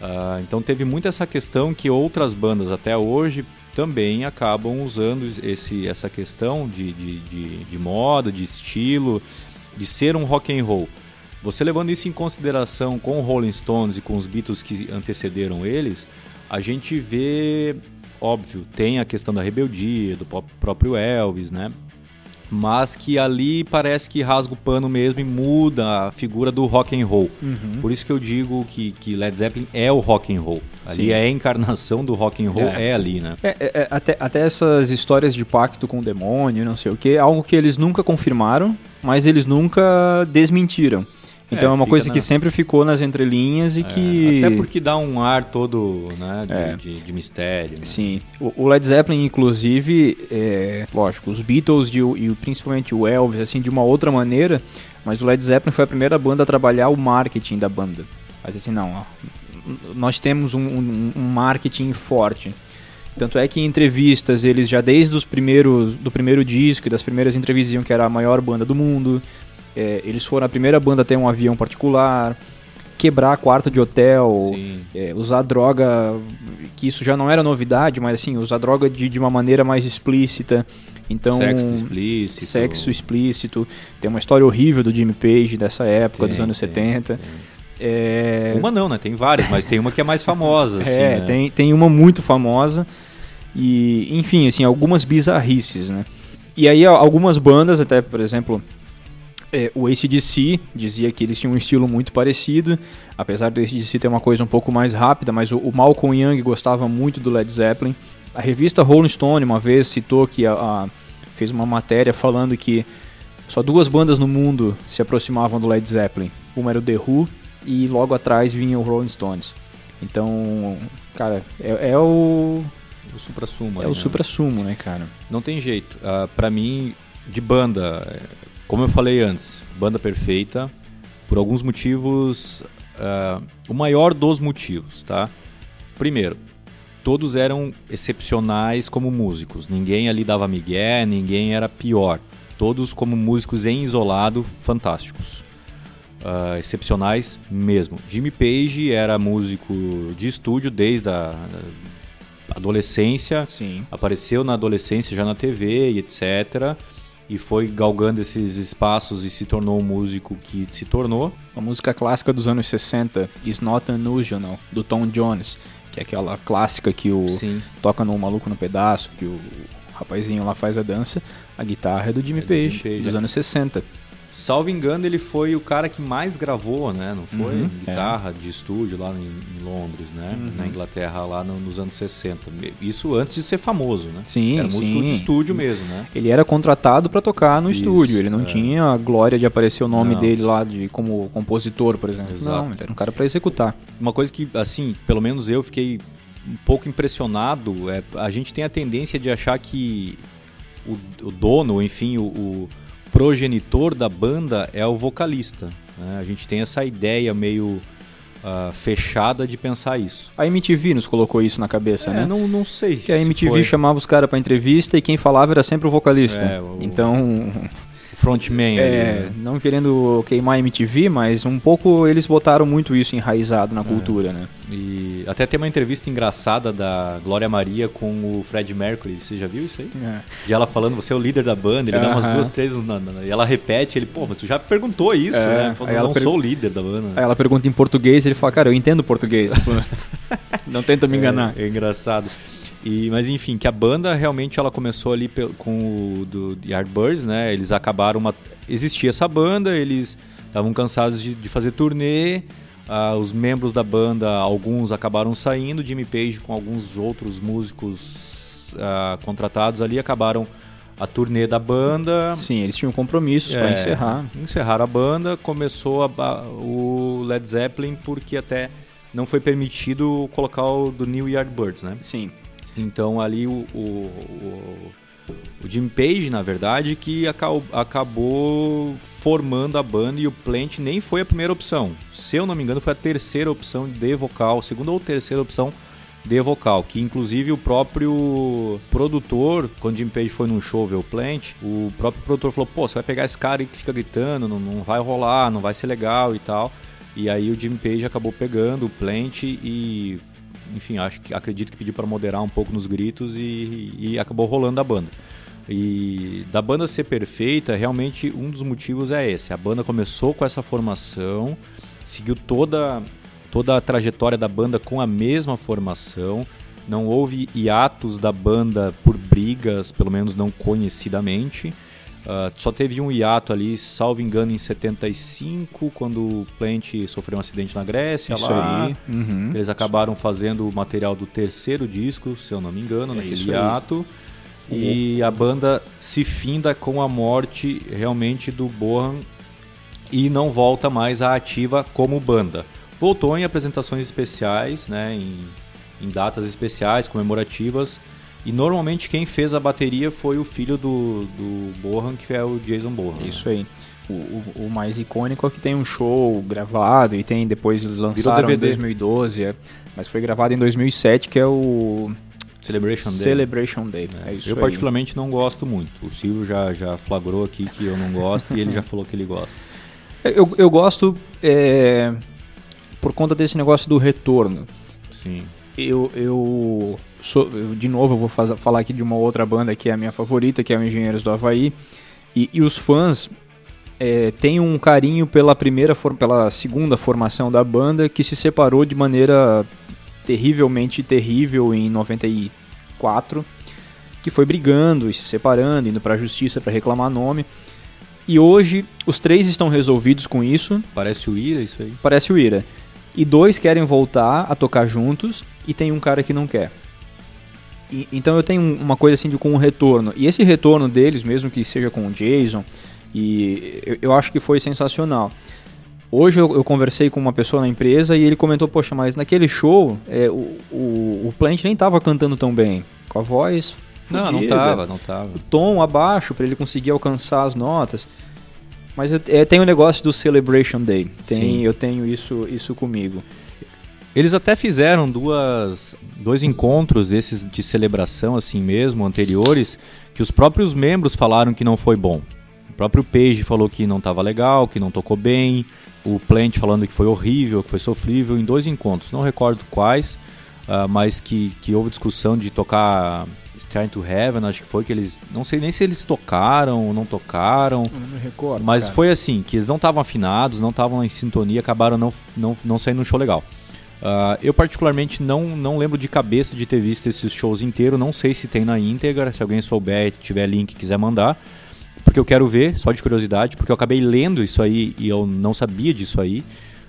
Speaker 2: Uh, então teve muito essa questão que outras bandas até hoje também acabam usando esse, essa questão de, de, de, de moda, de estilo, de ser um rock and roll. Você levando isso em consideração com o Rolling Stones e com os Beatles que antecederam eles, a gente vê, óbvio, tem a questão da rebeldia, do próprio Elvis, né? Mas que ali parece que rasga o pano mesmo e muda a figura do rock and roll. Uhum. Por isso que eu digo que, que Led Zeppelin é o rock and roll. Ali Sim. é a encarnação do rock and roll, é, é ali, né?
Speaker 1: É, é, é, até, até essas histórias de pacto com o demônio, não sei o que, algo que eles nunca confirmaram, mas eles nunca desmentiram. Então é, é uma coisa na... que sempre ficou nas entrelinhas e é, que.
Speaker 2: Até porque dá um ar todo né, de, é. de, de mistério. Né?
Speaker 1: Sim. O, Led Zeppelin, inclusive, é, lógico, os Beatles e, o, e principalmente o Elvis, assim, de uma outra maneira, mas o Led Zeppelin foi a primeira banda a trabalhar o marketing da banda. Mas assim, não, ó, nós temos um, um, um marketing forte. Tanto é que em entrevistas eles já desde os primeiros do primeiro disco e das primeiras entrevistas diziam que era a maior banda do mundo. É, eles foram a primeira banda a ter um avião particular, quebrar quarto de hotel, é, usar droga, que isso já não era novidade, mas assim, usar droga de, de uma maneira mais explícita. Então,
Speaker 2: sexo explícito.
Speaker 1: Sexo explícito. Tem uma história horrível do Jimmy Page dessa época, tem, dos anos tem, 70. Tem.
Speaker 2: É... Uma não, né? Tem várias, mas tem uma que é mais famosa. assim,
Speaker 1: é,
Speaker 2: né?
Speaker 1: tem, tem uma muito famosa. E, enfim, assim, algumas bizarrices, né? E aí algumas bandas, até, por exemplo, é, o ACDC dizia que eles tinham um estilo muito parecido, apesar do ACDC ter uma coisa um pouco mais rápida, mas o, o Malcolm Young gostava muito do Led Zeppelin. A revista Rolling Stone uma vez citou que a, a, fez uma matéria falando que só duas bandas no mundo se aproximavam do Led Zeppelin. Uma era o The Who e logo atrás vinha o Rolling Stones. Então, cara, é, é o
Speaker 2: o supra-sumo.
Speaker 1: É o né? supra-sumo, né, cara?
Speaker 2: Não tem jeito. Uh, para mim, de banda, como eu falei antes, banda perfeita, por alguns motivos, uh, o maior dos motivos, tá? Primeiro, todos eram excepcionais como músicos, ninguém ali dava migué, ninguém era pior. Todos como músicos em isolado, fantásticos. Uh, excepcionais mesmo. Jimmy Page era músico de estúdio desde a adolescência,
Speaker 1: Sim.
Speaker 2: apareceu na adolescência já na TV e etc e foi galgando esses espaços e se tornou o músico que se tornou.
Speaker 1: A música clássica dos anos 60, Is Not Unusual, do Tom Jones, que é aquela clássica que o Sim. toca no Maluco no Pedaço, que o rapazinho lá faz a dança, a guitarra é do Jimmy é Page, Jimmy Page, dos é. anos 60.
Speaker 2: Salvo engano, ele foi o cara que mais gravou, né? Não foi? Uhum, Guitarra é. de estúdio lá em, em Londres, né? Uhum. Na Inglaterra, lá no, nos anos 60. Isso antes de ser famoso, né?
Speaker 1: Sim,
Speaker 2: Era músico
Speaker 1: sim.
Speaker 2: de estúdio mesmo, né?
Speaker 1: Ele era contratado para tocar no Isso, estúdio. Ele não é. tinha a glória de aparecer o nome não. dele lá de, como compositor, por exemplo. Exato. Não, ele era um cara para executar.
Speaker 2: Uma coisa que, assim, pelo menos eu fiquei um pouco impressionado é a gente tem a tendência de achar que o, o dono, enfim, o, o, progenitor da banda é o vocalista. Né? A gente tem essa ideia meio uh, fechada de pensar isso.
Speaker 1: A MTV nos colocou isso na cabeça,
Speaker 2: é,
Speaker 1: né?
Speaker 2: Não, não sei.
Speaker 1: Que a MTV chamava os caras para entrevista e quem falava era sempre o vocalista. É, o... Então
Speaker 2: frontman.
Speaker 1: É, né? não querendo queimar a MTV, mas um pouco eles botaram muito isso enraizado na é. cultura, né?
Speaker 2: E até tem uma entrevista engraçada da Glória Maria com o Fred Mercury. Você já viu isso aí? É. E ela falando, você é o líder da banda, ele uh -huh. dá umas duas, três. Na, na, e ela repete, ele, pô, mas tu já perguntou isso, é. né? Falando, não sou o líder da banda.
Speaker 1: Aí ela pergunta em português ele fala, cara, eu entendo português. não tenta me enganar.
Speaker 2: É, é engraçado. E, mas enfim, que a banda realmente ela começou ali com o do Yardbirds, né? Eles acabaram uma... existia essa banda, eles estavam cansados de, de, fazer turnê. Uh, os membros da banda, alguns acabaram saindo, Jimmy Page com alguns outros músicos uh, contratados ali acabaram a turnê da banda.
Speaker 1: Sim, eles tinham compromissos é, para encerrar.
Speaker 2: Encerrar a banda, começou a, o Led Zeppelin porque até não foi permitido colocar o do New Yardbirds, né?
Speaker 1: Sim.
Speaker 2: Então ali o, o, o, o Jim Page, na verdade, que acabou formando a banda e o Plant nem foi a primeira opção. Se eu não me engano, foi a terceira opção de vocal, segunda ou terceira opção de vocal, que inclusive o próprio produtor, quando Jim Page foi num show ver o Plant, o próprio produtor falou: pô, você vai pegar esse cara aí que fica gritando, não, não vai rolar, não vai ser legal e tal. E aí o Jim Page acabou pegando o Plant e enfim, acho que acredito que pediu para moderar um pouco nos gritos e, e acabou rolando a banda. E da banda ser perfeita, realmente um dos motivos é esse. A banda começou com essa formação, seguiu toda, toda a trajetória da banda com a mesma formação. Não houve hiatos da banda por brigas, pelo menos não conhecidamente. Uh, só teve um hiato ali, salvo engano, em 75, quando o Plant sofreu um acidente na Grécia.
Speaker 1: Isso
Speaker 2: lá,
Speaker 1: aí. Uhum.
Speaker 2: Eles acabaram fazendo o material do terceiro disco, se eu não me engano, é naquele hiato. Aí. E a banda se finda com a morte realmente do Bohan e não volta mais à ativa como banda. Voltou em apresentações especiais, né, em, em datas especiais, comemorativas e normalmente quem fez a bateria foi o filho do, do Bohan, que é o Jason Bohan.
Speaker 1: Isso aí. O, o, o, mais icônico é que tem um show gravado e tem depois eles lançaram em 2012, é, mas foi gravado em 2007, que é o
Speaker 2: Celebration Day.
Speaker 1: Celebration Day. É. É
Speaker 2: eu
Speaker 1: aí.
Speaker 2: particularmente não gosto muito. O Silvio já, já flagrou aqui que eu não gosto e ele já falou que ele gosta.
Speaker 1: Eu, eu gosto é, por conta desse negócio do retorno.
Speaker 2: Sim.
Speaker 1: Eu, eu so, de novo, eu vou fazer, falar aqui de uma outra banda que é a minha favorita, que é o Engenheiros do Havaí. E, e os fãs é, têm um carinho pela primeira, pela segunda formação da banda, que se separou de maneira terrivelmente terrível em 94, que foi brigando e se separando, indo para a justiça para reclamar nome. E hoje os três estão resolvidos com isso.
Speaker 2: Parece o Ira isso aí.
Speaker 1: Parece o Ira. E dois querem voltar a tocar juntos e tem um cara que não quer. E, então eu tenho uma coisa assim de, com o retorno. E esse retorno deles, mesmo que seja com o Jason, e eu, eu acho que foi sensacional. Hoje eu, eu, conversei com uma pessoa na empresa e ele comentou, poxa, mas naquele show é, o, o, o Plant nem estava cantando tão bem. Com a voz.
Speaker 2: Não, não tava, não tava. O
Speaker 1: tom abaixo para ele conseguir alcançar as notas. Mas é, tem o negócio do Celebration Day. Tem, Sim. Eu tenho isso, isso comigo.
Speaker 2: Eles até fizeram duas, dois encontros desses de celebração assim mesmo, anteriores, que os próprios membros falaram que não foi bom. O próprio Page falou que não estava legal, que não tocou bem. O Plant falando que foi horrível, que foi sofrível em dois encontros. Não recordo quais, uh, mas que, que houve discussão de tocar Starting to Heaven, acho que foi que eles. Não sei nem se eles tocaram ou não tocaram.
Speaker 1: Eu não me recordo.
Speaker 2: Mas
Speaker 1: cara.
Speaker 2: foi assim, que eles não estavam afinados, não estavam em sintonia, acabaram não, não, não saindo um show legal. Uh, eu particularmente não, não lembro de cabeça de ter visto esses shows inteiros, não sei se tem na íntegra, se alguém souber, tiver link quiser mandar, porque eu quero ver, só de curiosidade, porque eu acabei lendo isso aí e eu não sabia disso aí.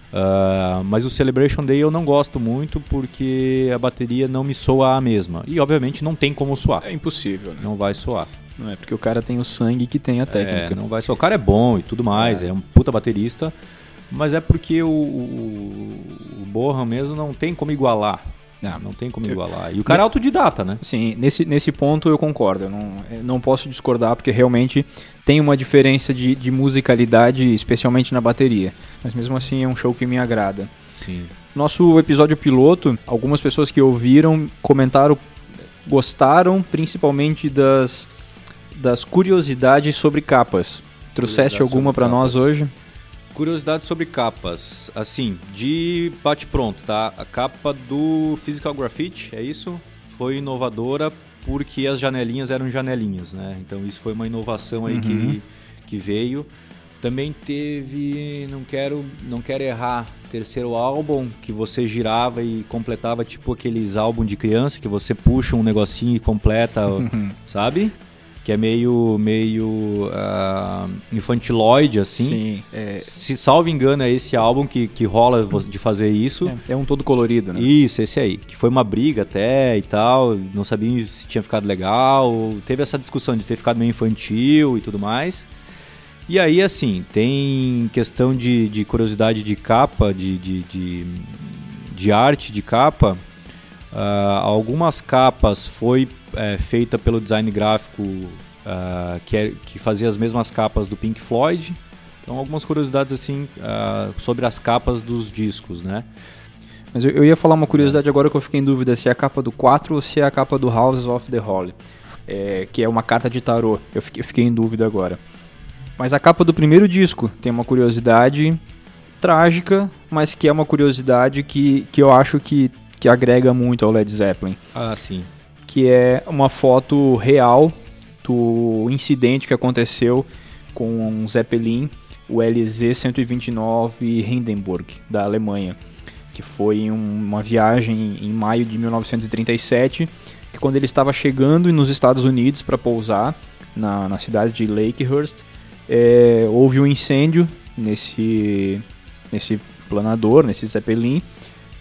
Speaker 2: Uh, mas o Celebration Day eu não gosto muito porque a bateria não me soa a mesma. E obviamente não tem como soar.
Speaker 1: É impossível, né?
Speaker 2: Não vai soar.
Speaker 1: Não é porque o cara tem o sangue que tem a técnica.
Speaker 2: É, não vai soar. O cara é bom e tudo mais, é, é um puta baterista mas é porque o, o, o Bohan mesmo não tem como igualar Ah, não tem como igualar. E o cara é autodidata, né?
Speaker 1: Sim, nesse, nesse ponto eu concordo. Eu não, eu não posso discordar, porque realmente tem uma diferença de, de musicalidade, especialmente na bateria. Mas mesmo assim é um show que me agrada.
Speaker 2: Sim.
Speaker 1: Nosso episódio piloto, algumas pessoas que ouviram comentaram, gostaram principalmente das, das curiosidades sobre capas. Trouxeste alguma para nós hoje?
Speaker 2: Curiosidade sobre capas. Assim, de bate-pronto, tá? A capa do Physical Graffiti, é isso? Foi inovadora porque as janelinhas eram janelinhas, né? Então isso foi uma inovação aí uhum. que, que veio. Também teve, não quero, não quero errar, terceiro álbum que você girava e completava tipo aqueles álbuns de criança que você puxa um negocinho e completa, sabe? Que é meio meio uh, infantiloide assim. Sim, é... Se salvo engano é esse álbum que, que rola de fazer isso.
Speaker 1: É, é, um todo colorido, né?
Speaker 2: Isso, esse aí, que foi uma briga até e tal, não sabia se tinha ficado legal, teve essa discussão de ter ficado meio infantil e tudo mais. E aí, assim, tem questão de, de curiosidade de capa, de, de, de, de arte de capa. Uh, algumas capas foi é, feita pelo design gráfico uh, que, é, que fazia as mesmas capas do Pink Floyd. Então, algumas curiosidades assim uh, sobre as capas dos discos, né?
Speaker 1: Mas eu, eu, ia falar uma curiosidade agora que eu fiquei em dúvida se é a capa do 4 ou se é a capa do House of the Holy, é, que é uma carta de tarô. Eu fiquei, eu fiquei em dúvida agora. Mas a capa do primeiro disco tem uma curiosidade trágica, mas que é uma curiosidade que, que eu acho que, que agrega muito ao Led Zeppelin.
Speaker 2: Ah, sim
Speaker 1: que é uma foto real do incidente que aconteceu com um Zeppelin, o LZ-129 Hindenburg, da Alemanha, que foi uma viagem em maio de 1937, que quando ele estava chegando nos Estados Unidos para pousar na, na cidade de Lakehurst, é, houve um incêndio nesse, nesse planador, nesse Zeppelin,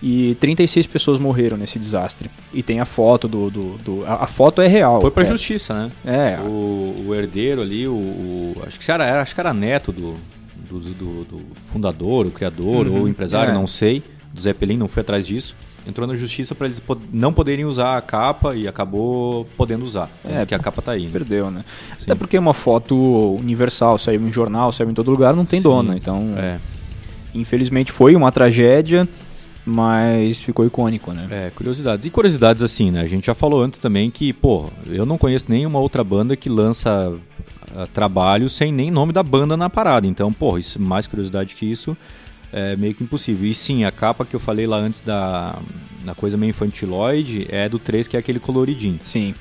Speaker 1: e 36 pessoas morreram nesse desastre. E tem a foto do. do, do a, a, foto é real.
Speaker 2: Foi pra
Speaker 1: é.
Speaker 2: justiça, né?
Speaker 1: É.
Speaker 2: O, o herdeiro ali, o, o, acho, que era, acho que era neto do, do, do, do fundador, o criador, uhum, ou o empresário, é. não sei. Do Zeppelin, não foi atrás disso. Entrou na justiça para eles não poderem usar a capa e acabou podendo usar. É, porque a capa tá aí. Né?
Speaker 1: Perdeu, né? Sim. Até porque é uma foto universal, saiu em jornal, saiu em todo lugar, não tem Sim, dona. Então. É. Infelizmente foi uma tragédia mas ficou icônico, né?
Speaker 2: É, curiosidades. E curiosidades assim, né? A gente já falou antes também que, pô, eu não conheço nenhuma outra banda que lança uh, trabalho sem nem nome da banda na parada. Então, pô, isso, mais curiosidade que isso é meio que impossível. E sim, a capa que eu falei lá antes da, da coisa meio infantiloide é do 3, que é aquele coloridinho.
Speaker 1: Sim.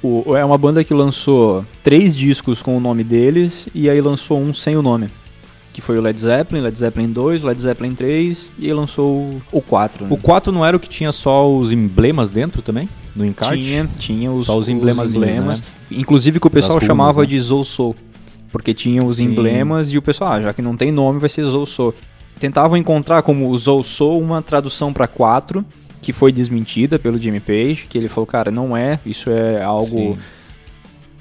Speaker 1: O, é uma banda que lançou três discos com o nome deles e aí lançou um sem o nome que foi o Led Zeppelin, Led Zeppelin 2, Led Zeppelin 3 e lançou o 4. Né?
Speaker 2: O 4 não era o que tinha só os emblemas dentro também? No encarte?
Speaker 1: Tinha, tinha os,
Speaker 2: só os emblemas. Os emblemas né?
Speaker 1: Inclusive que o pessoal rumas, chamava né? de Zou Sou. Porque tinha os Sim. emblemas e o pessoal, ah, já que não tem nome, vai ser Zou Sou. Tentavam encontrar como Zou Sou uma tradução para 4, que foi desmentida pelo Jimmy Page, que ele falou, cara, não é, isso é algo... Sim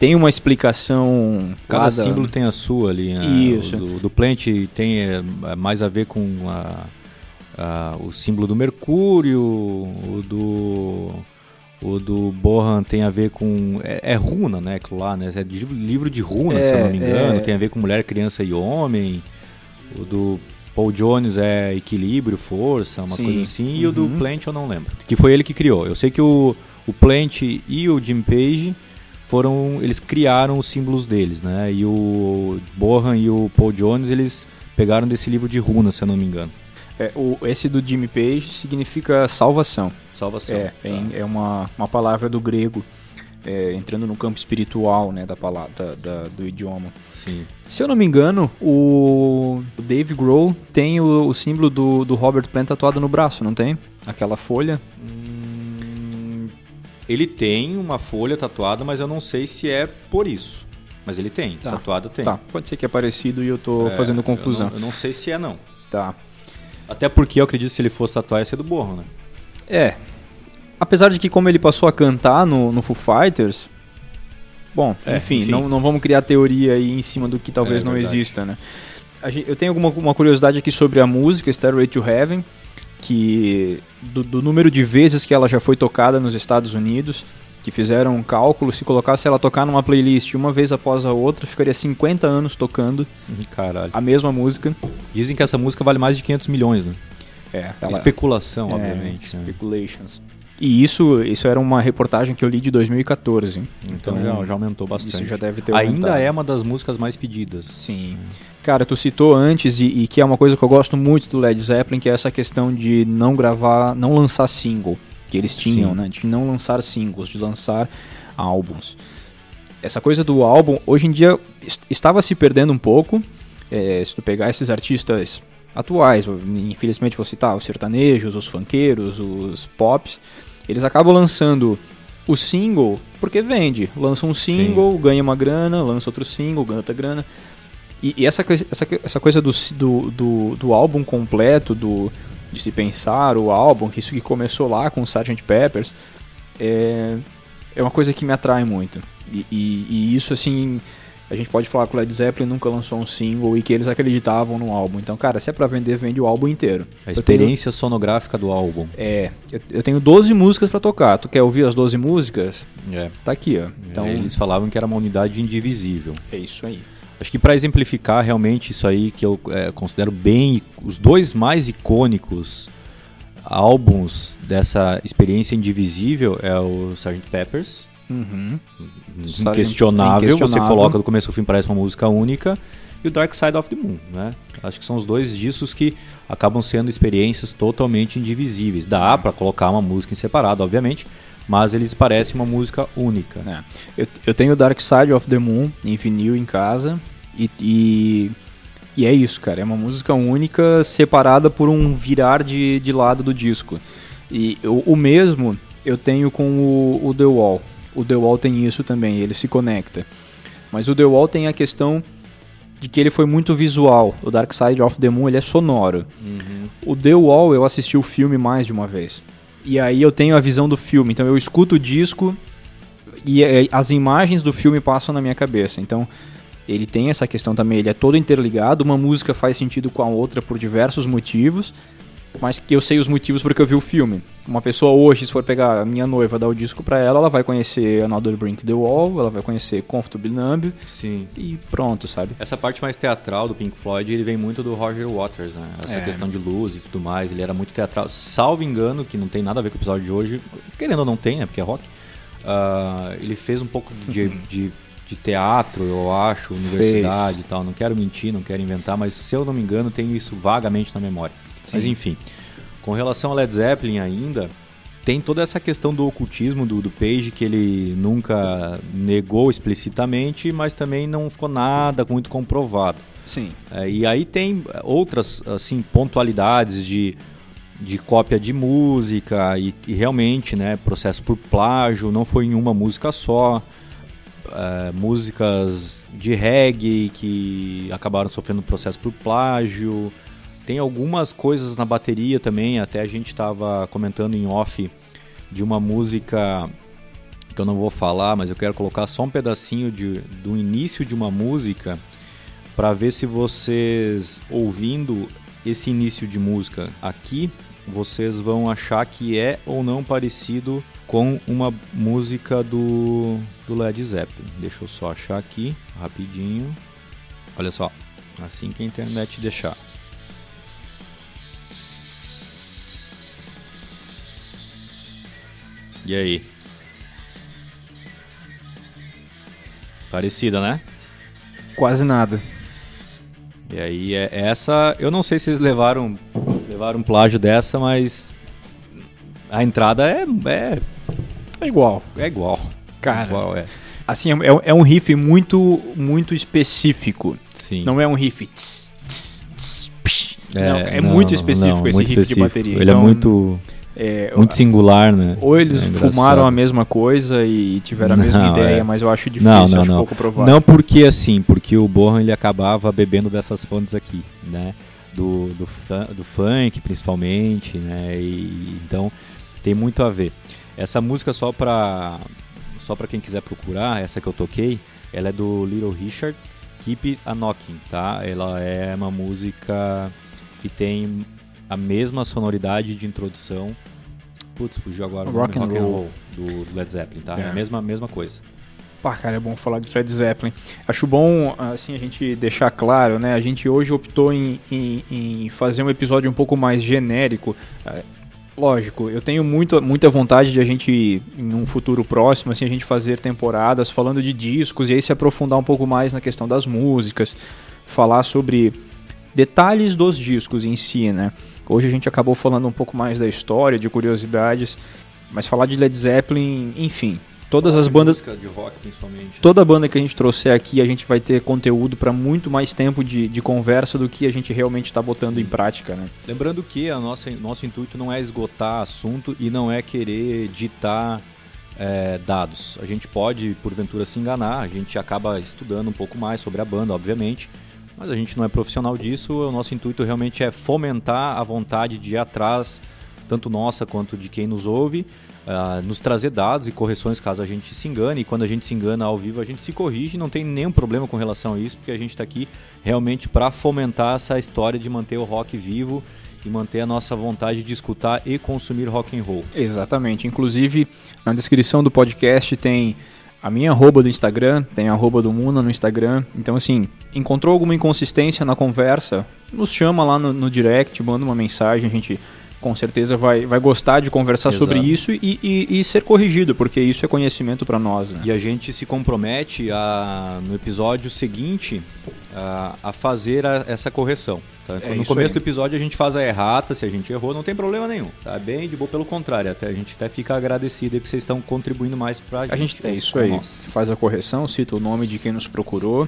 Speaker 1: tem uma explicação.
Speaker 2: Cada, cada... símbolo tem a sua ali. Né?
Speaker 1: Isso.
Speaker 2: O do, do plant tem é, mais a ver com a, a, o símbolo do Mercúrio, o do. O do Bohan tem a ver com. É, é runa, né? Aquilo lá, né? É livro de runa, é, se eu não me engano. É... Tem a ver com mulher, criança e homem. O do Paul Jones é equilíbrio, força, umas Sim. coisas assim. E uhum. o do uhum. Plant eu não lembro. Que foi ele que criou. Eu sei que o, o Plant e o Jim Page foram eles criaram os símbolos deles, né? E o Bohan e o Paul Jones eles pegaram desse livro de runas, se eu não me engano.
Speaker 1: É, o, esse do Jimmy Page significa salvação.
Speaker 2: Salvação.
Speaker 1: É, tá. é uma, uma palavra do grego. É, entrando no campo espiritual né, da palavra, da, da, do idioma.
Speaker 2: Sim.
Speaker 1: Se eu não me engano, o Dave Grohl tem o, o símbolo do, do Robert Plant tatuado no braço, não tem? Aquela folha.
Speaker 2: Hum ele tem uma folha tatuada, mas eu não sei se é por isso. Mas ele tem, tá. tatuado tem.
Speaker 1: Tá, pode ser que é parecido e eu tô é, fazendo confusão.
Speaker 2: Eu não, eu não, sei se é não.
Speaker 1: Tá.
Speaker 2: Até porque eu acredito que se ele fosse tatuar ia ser do Borro, né?
Speaker 1: É. Apesar de que como ele passou a cantar no, no Foo Fighters... Bom, é, enfim, enfim. Não, não vamos criar teoria aí em cima do que talvez é, não exista, né? Eu tenho alguma uma curiosidade aqui sobre a música Stairway to Heaven que do, do, número de vezes que ela já foi tocada nos Estados Unidos, que fizeram um cálculo, se colocasse ela tocar numa playlist uma vez após a outra, ficaria 50 anos tocando
Speaker 2: Caralho.
Speaker 1: a mesma música.
Speaker 2: Dizem que essa música vale mais de 500 milhões, né?
Speaker 1: É, ela,
Speaker 2: Especulação,
Speaker 1: é,
Speaker 2: obviamente. né?
Speaker 1: E isso, isso era uma reportagem que eu li de 2014.
Speaker 2: Então, já, já aumentou bastante.
Speaker 1: Isso já deve ter
Speaker 2: Ainda
Speaker 1: aumentado.
Speaker 2: é uma das músicas mais pedidas.
Speaker 1: Sim. Cara, tu citou antes e, e que é uma coisa que eu gosto muito do Led Zeppelin, que é essa questão de não gravar, não lançar single, que eles tinham,
Speaker 2: Sim.
Speaker 1: né? De não lançar singles, de lançar álbuns. Essa coisa do álbum, hoje em dia, est- estava se perdendo um pouco. É, se tu pegar esses artistas atuais, infelizmente vou citar os sertanejos, os funkeiros, os pops, eles acabam lançando o single porque vende. Lança um single, ganha uma grana, lança outro single, ganha outra grana. E, e essa, coisa- essa, essa coisa do, do, do, do álbum completo, do, de se pensar o álbum, que isso que começou lá com o Sgt. Peppers, é, é uma coisa que me atrai muito. E, e- e isso, assim, a gente pode falar que o Led Zeppelin nunca lançou um single e que eles acreditavam no álbum. Então, cara, se é pra vender, vende o álbum inteiro.
Speaker 2: A
Speaker 1: Eu tenho-
Speaker 2: experiência sonográfica do álbum.
Speaker 1: é, eu, eu tenho 12 músicas pra tocar. Tu quer ouvir as 12 músicas?
Speaker 2: É.
Speaker 1: Tá aqui, ó. Então,
Speaker 2: Então, eles falavam que era uma unidade indivisível.
Speaker 1: é isso aí.
Speaker 2: Acho que para exemplificar realmente isso aí que eu é, considero bem os dois mais icônicos álbuns dessa experiência indivisível é o Sgt. Peppers,
Speaker 1: Uhum.
Speaker 2: Inquestionável, você
Speaker 1: inquestionável.
Speaker 2: coloca do começo ao fim parece uma música única e o Dark Side of the Moon, né? Acho que são os dois discos que acabam sendo experiências totalmente indivisíveis. Dá para colocar uma música em separado, obviamente, mas eles parecem uma música única.
Speaker 1: É. Eu, eu tenho Dark Side of the Moon em vinil em casa e, e, e é isso, cara. É uma música única separada por um virar de, de lado do disco. E o, o mesmo eu tenho com o, o The Wall. O The Wall tem isso também, ele se conecta. Mas o The Wall tem a questão de que ele foi muito visual. O Dark Side of the Moon ele é sonoro. O The Wall eu assisti o filme mais de uma vez. E aí eu tenho a visão do filme. Então eu escuto o disco e é, as imagens do filme passam na minha cabeça. Então ele tem essa questão também. Ele é todo interligado. Uma música faz sentido com a outra por diversos motivos. Mas que eu sei os motivos porque eu vi o filme. Uma pessoa hoje, se for pegar a minha noiva, dar o disco pra ela, ela vai conhecer Another Brink the Wall, ela vai conhecer Comfortably Numb
Speaker 2: Sim.
Speaker 1: e pronto, sabe?
Speaker 2: Essa parte mais teatral do Pink Floyd, ele vem muito do Roger Waters, né? Essa
Speaker 1: É.
Speaker 2: questão de luz e tudo mais, ele era muito teatral. Salvo engano, que não tem nada a ver com o episódio de hoje, querendo ou não tem, né? Porque é rock. Ah, ele fez um pouco de, de, de teatro, eu acho, universidade e tal. Não quero mentir, não quero inventar, mas se eu não me engano, tenho isso vagamente na memória. Mas
Speaker 1: Sim.
Speaker 2: enfim, com relação a Led Zeppelin ainda, tem toda essa questão do ocultismo do, do Page que ele nunca negou explicitamente, mas também não ficou nada muito comprovado.
Speaker 1: Sim.
Speaker 2: É, e aí tem outras assim pontualidades de, de cópia de música e, e realmente, né, processo por plágio, não foi em uma música só. É, músicas de reggae que acabaram sofrendo processo por plágio. Tem algumas coisas na bateria também, até a gente estava comentando em off de uma música que eu não vou falar, mas eu quero colocar só um pedacinho de, do início de uma música para ver se vocês ouvindo esse início de música aqui, vocês vão achar que é ou não parecido com uma música do, do Led Zeppelin. Deixa eu só achar aqui, rapidinho. Olha só, assim que a internet deixar. E aí? Parecida, né?
Speaker 1: Quase nada.
Speaker 2: E aí é essa, eu não sei se eles levaram levaram um plágio dessa, mas a entrada é é,
Speaker 1: É igual.
Speaker 2: é igual.
Speaker 1: Cara.
Speaker 2: igual é.
Speaker 1: Assim, é, é um riff muito, muito específico.
Speaker 2: Sim.
Speaker 1: Não é um riff. tss, tss, tss,
Speaker 2: é,
Speaker 1: Não, é
Speaker 2: não,
Speaker 1: muito específico
Speaker 2: não,
Speaker 1: esse
Speaker 2: muito
Speaker 1: riff
Speaker 2: específico.
Speaker 1: de bateria.
Speaker 2: Ele
Speaker 1: Então,
Speaker 2: é muito
Speaker 1: é,
Speaker 2: muito singular, né?
Speaker 1: Ou eles
Speaker 2: É
Speaker 1: fumaram a mesma coisa e tiveram a mesma
Speaker 2: Não,
Speaker 1: ideia,
Speaker 2: é.
Speaker 1: mas eu acho difícil,
Speaker 2: Não, não,
Speaker 1: acho
Speaker 2: não.
Speaker 1: pouco provável.
Speaker 2: Não porque assim, porque o Bohan ele acabava bebendo dessas fontes aqui, né? Do, do, do funk principalmente, né? E, então tem muito a ver. Essa música só pra só para quem quiser procurar, essa que eu toquei, ela é do Little Richard, Keep a Knocking, tá? Ela é uma música que tem a mesma sonoridade de introdução. Putz, fugiu agora o
Speaker 1: Rock and
Speaker 2: Rock and
Speaker 1: Roll.
Speaker 2: Roll do Led Zeppelin, tá? É,
Speaker 1: É.
Speaker 2: a mesma, mesma coisa.
Speaker 1: Pá, cara, é bom falar de Led Zeppelin. Acho bom, assim, a gente deixar claro, né? A gente hoje optou em, em- em fazer um episódio um pouco mais genérico. É, Lógico, eu tenho muito, muita vontade de a gente, em um futuro próximo, assim, a gente fazer temporadas falando de discos e aí se aprofundar um pouco mais na questão das músicas, falar sobre detalhes dos discos em si, né? Hoje a gente acabou falando um pouco mais da história, de curiosidades, mas falar de Led Zeppelin, enfim, todas as bandas
Speaker 2: de rock, principalmente.
Speaker 1: toda banda que a gente trouxer aqui, a gente vai ter conteúdo para muito mais tempo de, de conversa do que a gente realmente está botando
Speaker 2: Sim.
Speaker 1: em prática, né?
Speaker 2: Lembrando que a nossa, nosso intuito não é esgotar assunto e não é querer ditar é, dados. A gente pode, porventura, se enganar, a gente acaba estudando um pouco mais sobre a banda, obviamente, mas a gente não é profissional disso. O nosso intuito realmente é fomentar a vontade de ir atrás, tanto nossa quanto de quem nos ouve, ah, nos trazer dados e correções caso a gente se engane. E quando a gente se engana ao vivo, a gente se corrige. Não tem nenhum problema com relação a isso, porque a gente está aqui realmente para fomentar essa história de manter o rock vivo e manter a nossa vontade de escutar e consumir rock and roll.
Speaker 1: Exatamente. Inclusive, na descrição do podcast tem a minha arroba do Instagram, tem a arroba do Muna no Instagram. Então, assim, encontrou alguma inconsistência na conversa, nos chama lá no, no direct, manda uma mensagem, a gente com certeza vai, vai gostar de conversar
Speaker 2: Exato.
Speaker 1: sobre isso e, e- e ser corrigido, porque isso é conhecimento para nós, né?
Speaker 2: E a gente se compromete a, no episódio seguinte a, a fazer a- essa correção. tá?
Speaker 1: É
Speaker 2: no começo
Speaker 1: aí.
Speaker 2: do episódio a gente faz a errata, se a gente errou, não tem problema nenhum. Tá bem de boa, pelo contrário, até, a gente até fica agradecido aí porque vocês estão contribuindo mais pra gente.
Speaker 1: A gente é isso aí.
Speaker 2: nós.
Speaker 1: Faz a correção, cita o nome de quem nos procurou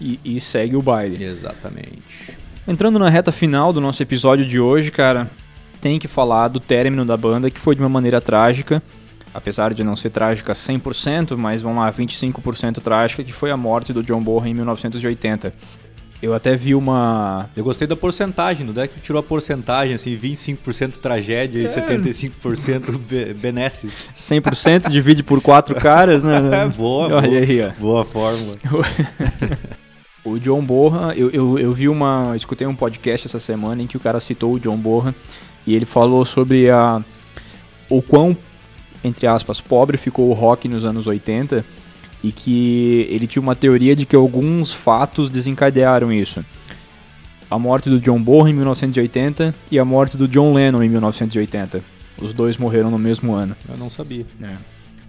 Speaker 1: e, e segue o baile.
Speaker 2: Exatamente.
Speaker 1: Entrando na reta final do nosso episódio de hoje, cara, tem que falar do término da banda, que foi de uma maneira trágica, apesar de não ser trágica 100%, mas vamos lá, 25% trágica, que foi a morte do John Bonham em 1980. Eu até vi uma.
Speaker 2: Eu gostei da porcentagem, no deck tirou a porcentagem, assim, 25% tragédia
Speaker 1: É.
Speaker 2: e 75% be benesses.
Speaker 1: 100% divide por quatro caras, né?
Speaker 2: É, boa,
Speaker 1: Olha
Speaker 2: boa.
Speaker 1: aí, ó.
Speaker 2: Boa fórmula.
Speaker 1: O John Borra, eu, eu, eu vi uma. escutei um podcast essa semana em que o cara citou o John Borra e ele falou sobre a, o quão, entre aspas, pobre ficou o rock nos anos 80 e que ele tinha uma teoria de que alguns fatos desencadearam isso. A morte do John Bonham em 1980 e a morte do John Lennon em 1980. Os dois morreram no mesmo ano.
Speaker 2: Eu não sabia.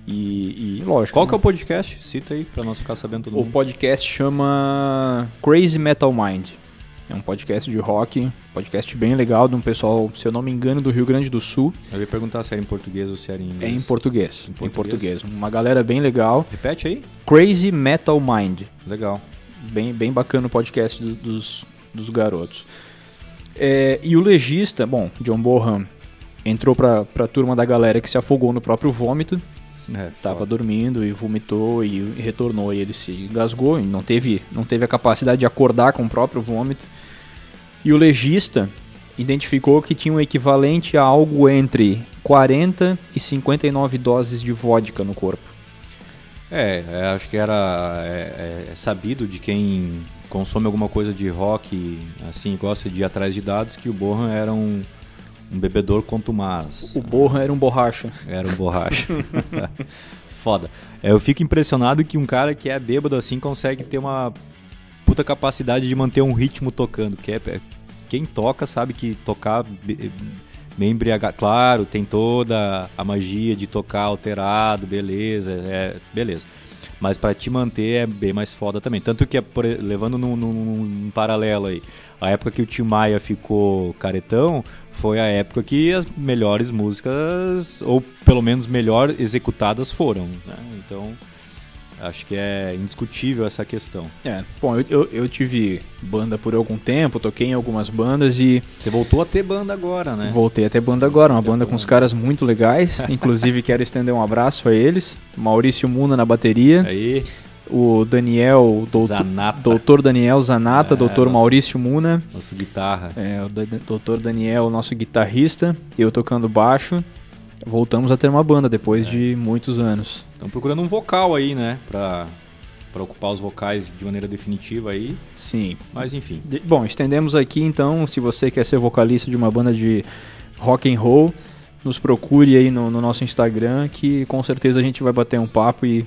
Speaker 1: E, e lógico.
Speaker 2: Qual que é
Speaker 1: né?
Speaker 2: o podcast? Cita aí, pra nós ficar sabendo todo
Speaker 1: O
Speaker 2: mundo.
Speaker 1: podcast chama Crazy Metal Mind. É um podcast de rock, podcast bem legal de um pessoal, se eu não me engano, do Rio Grande do Sul.
Speaker 2: Eu ia perguntar se era em português ou se era em
Speaker 1: É
Speaker 2: inglês.
Speaker 1: em português.
Speaker 2: Em
Speaker 1: Em
Speaker 2: português?
Speaker 1: português. Uma galera bem legal.
Speaker 2: Repete aí.
Speaker 1: Crazy Metal Mind.
Speaker 2: Legal.
Speaker 1: Bem, bem bacana o podcast do- dos, dos garotos. É, e o legista, bom, John Bohan entrou pra, pra turma da galera que se afogou no próprio vômito.
Speaker 2: É,
Speaker 1: Tava dormindo e vomitou e retornou e ele se engasgou e não teve, não teve a capacidade de acordar com o próprio vômito. E o legista identificou que tinha um equivalente a algo entre 40 e 59 doses de vodka no corpo.
Speaker 2: É, é, acho que era é, é sabido de quem consome alguma coisa de rock, assim, e gosta de ir atrás de dados, que o Bohan era um, um bebedor contumaz.
Speaker 1: O Borra era um borracha.
Speaker 2: Era um borracha. Foda. É, eu fico impressionado que um cara que é bêbado assim consegue ter uma puta capacidade de manter um ritmo tocando. Que é, é- quem toca sabe que tocar meio embriagado. Claro, tem toda a magia de tocar alterado, beleza, é, beleza. Mas pra te manter é bem mais foda também. Tanto que, levando num, num- num paralelo aí, a época que o Tim Maia ficou caretão foi a época que as melhores músicas, ou pelo menos melhor executadas foram. né? Então, acho que é indiscutível essa questão.
Speaker 1: É, bom, eu, eu, eu tive banda por algum tempo, toquei em algumas bandas e
Speaker 2: Você voltou a ter banda agora, né?
Speaker 1: voltei a ter banda agora, uma banda com uns caras muito legais. Inclusive quero estender um abraço a eles. Maurício Muna na bateria.
Speaker 2: Aí,
Speaker 1: o Daniel, doutor,
Speaker 2: Zanata.
Speaker 1: doutor Daniel Zanata,
Speaker 2: É,
Speaker 1: doutor
Speaker 2: nossa.
Speaker 1: Maurício Muna,
Speaker 2: nossa guitarra.
Speaker 1: é, o doutor Daniel, nosso guitarrista, eu tocando baixo. Voltamos a ter uma banda depois
Speaker 2: É.
Speaker 1: de muitos anos.
Speaker 2: Estão procurando um vocal aí, né? Pra, para ocupar os vocais de maneira definitiva aí.
Speaker 1: Sim.
Speaker 2: Mas enfim.
Speaker 1: De- Bom, estendemos aqui então, se você quer ser vocalista de uma banda de rock and roll, nos procure aí no, no nosso Instagram que com certeza a gente vai bater um papo e,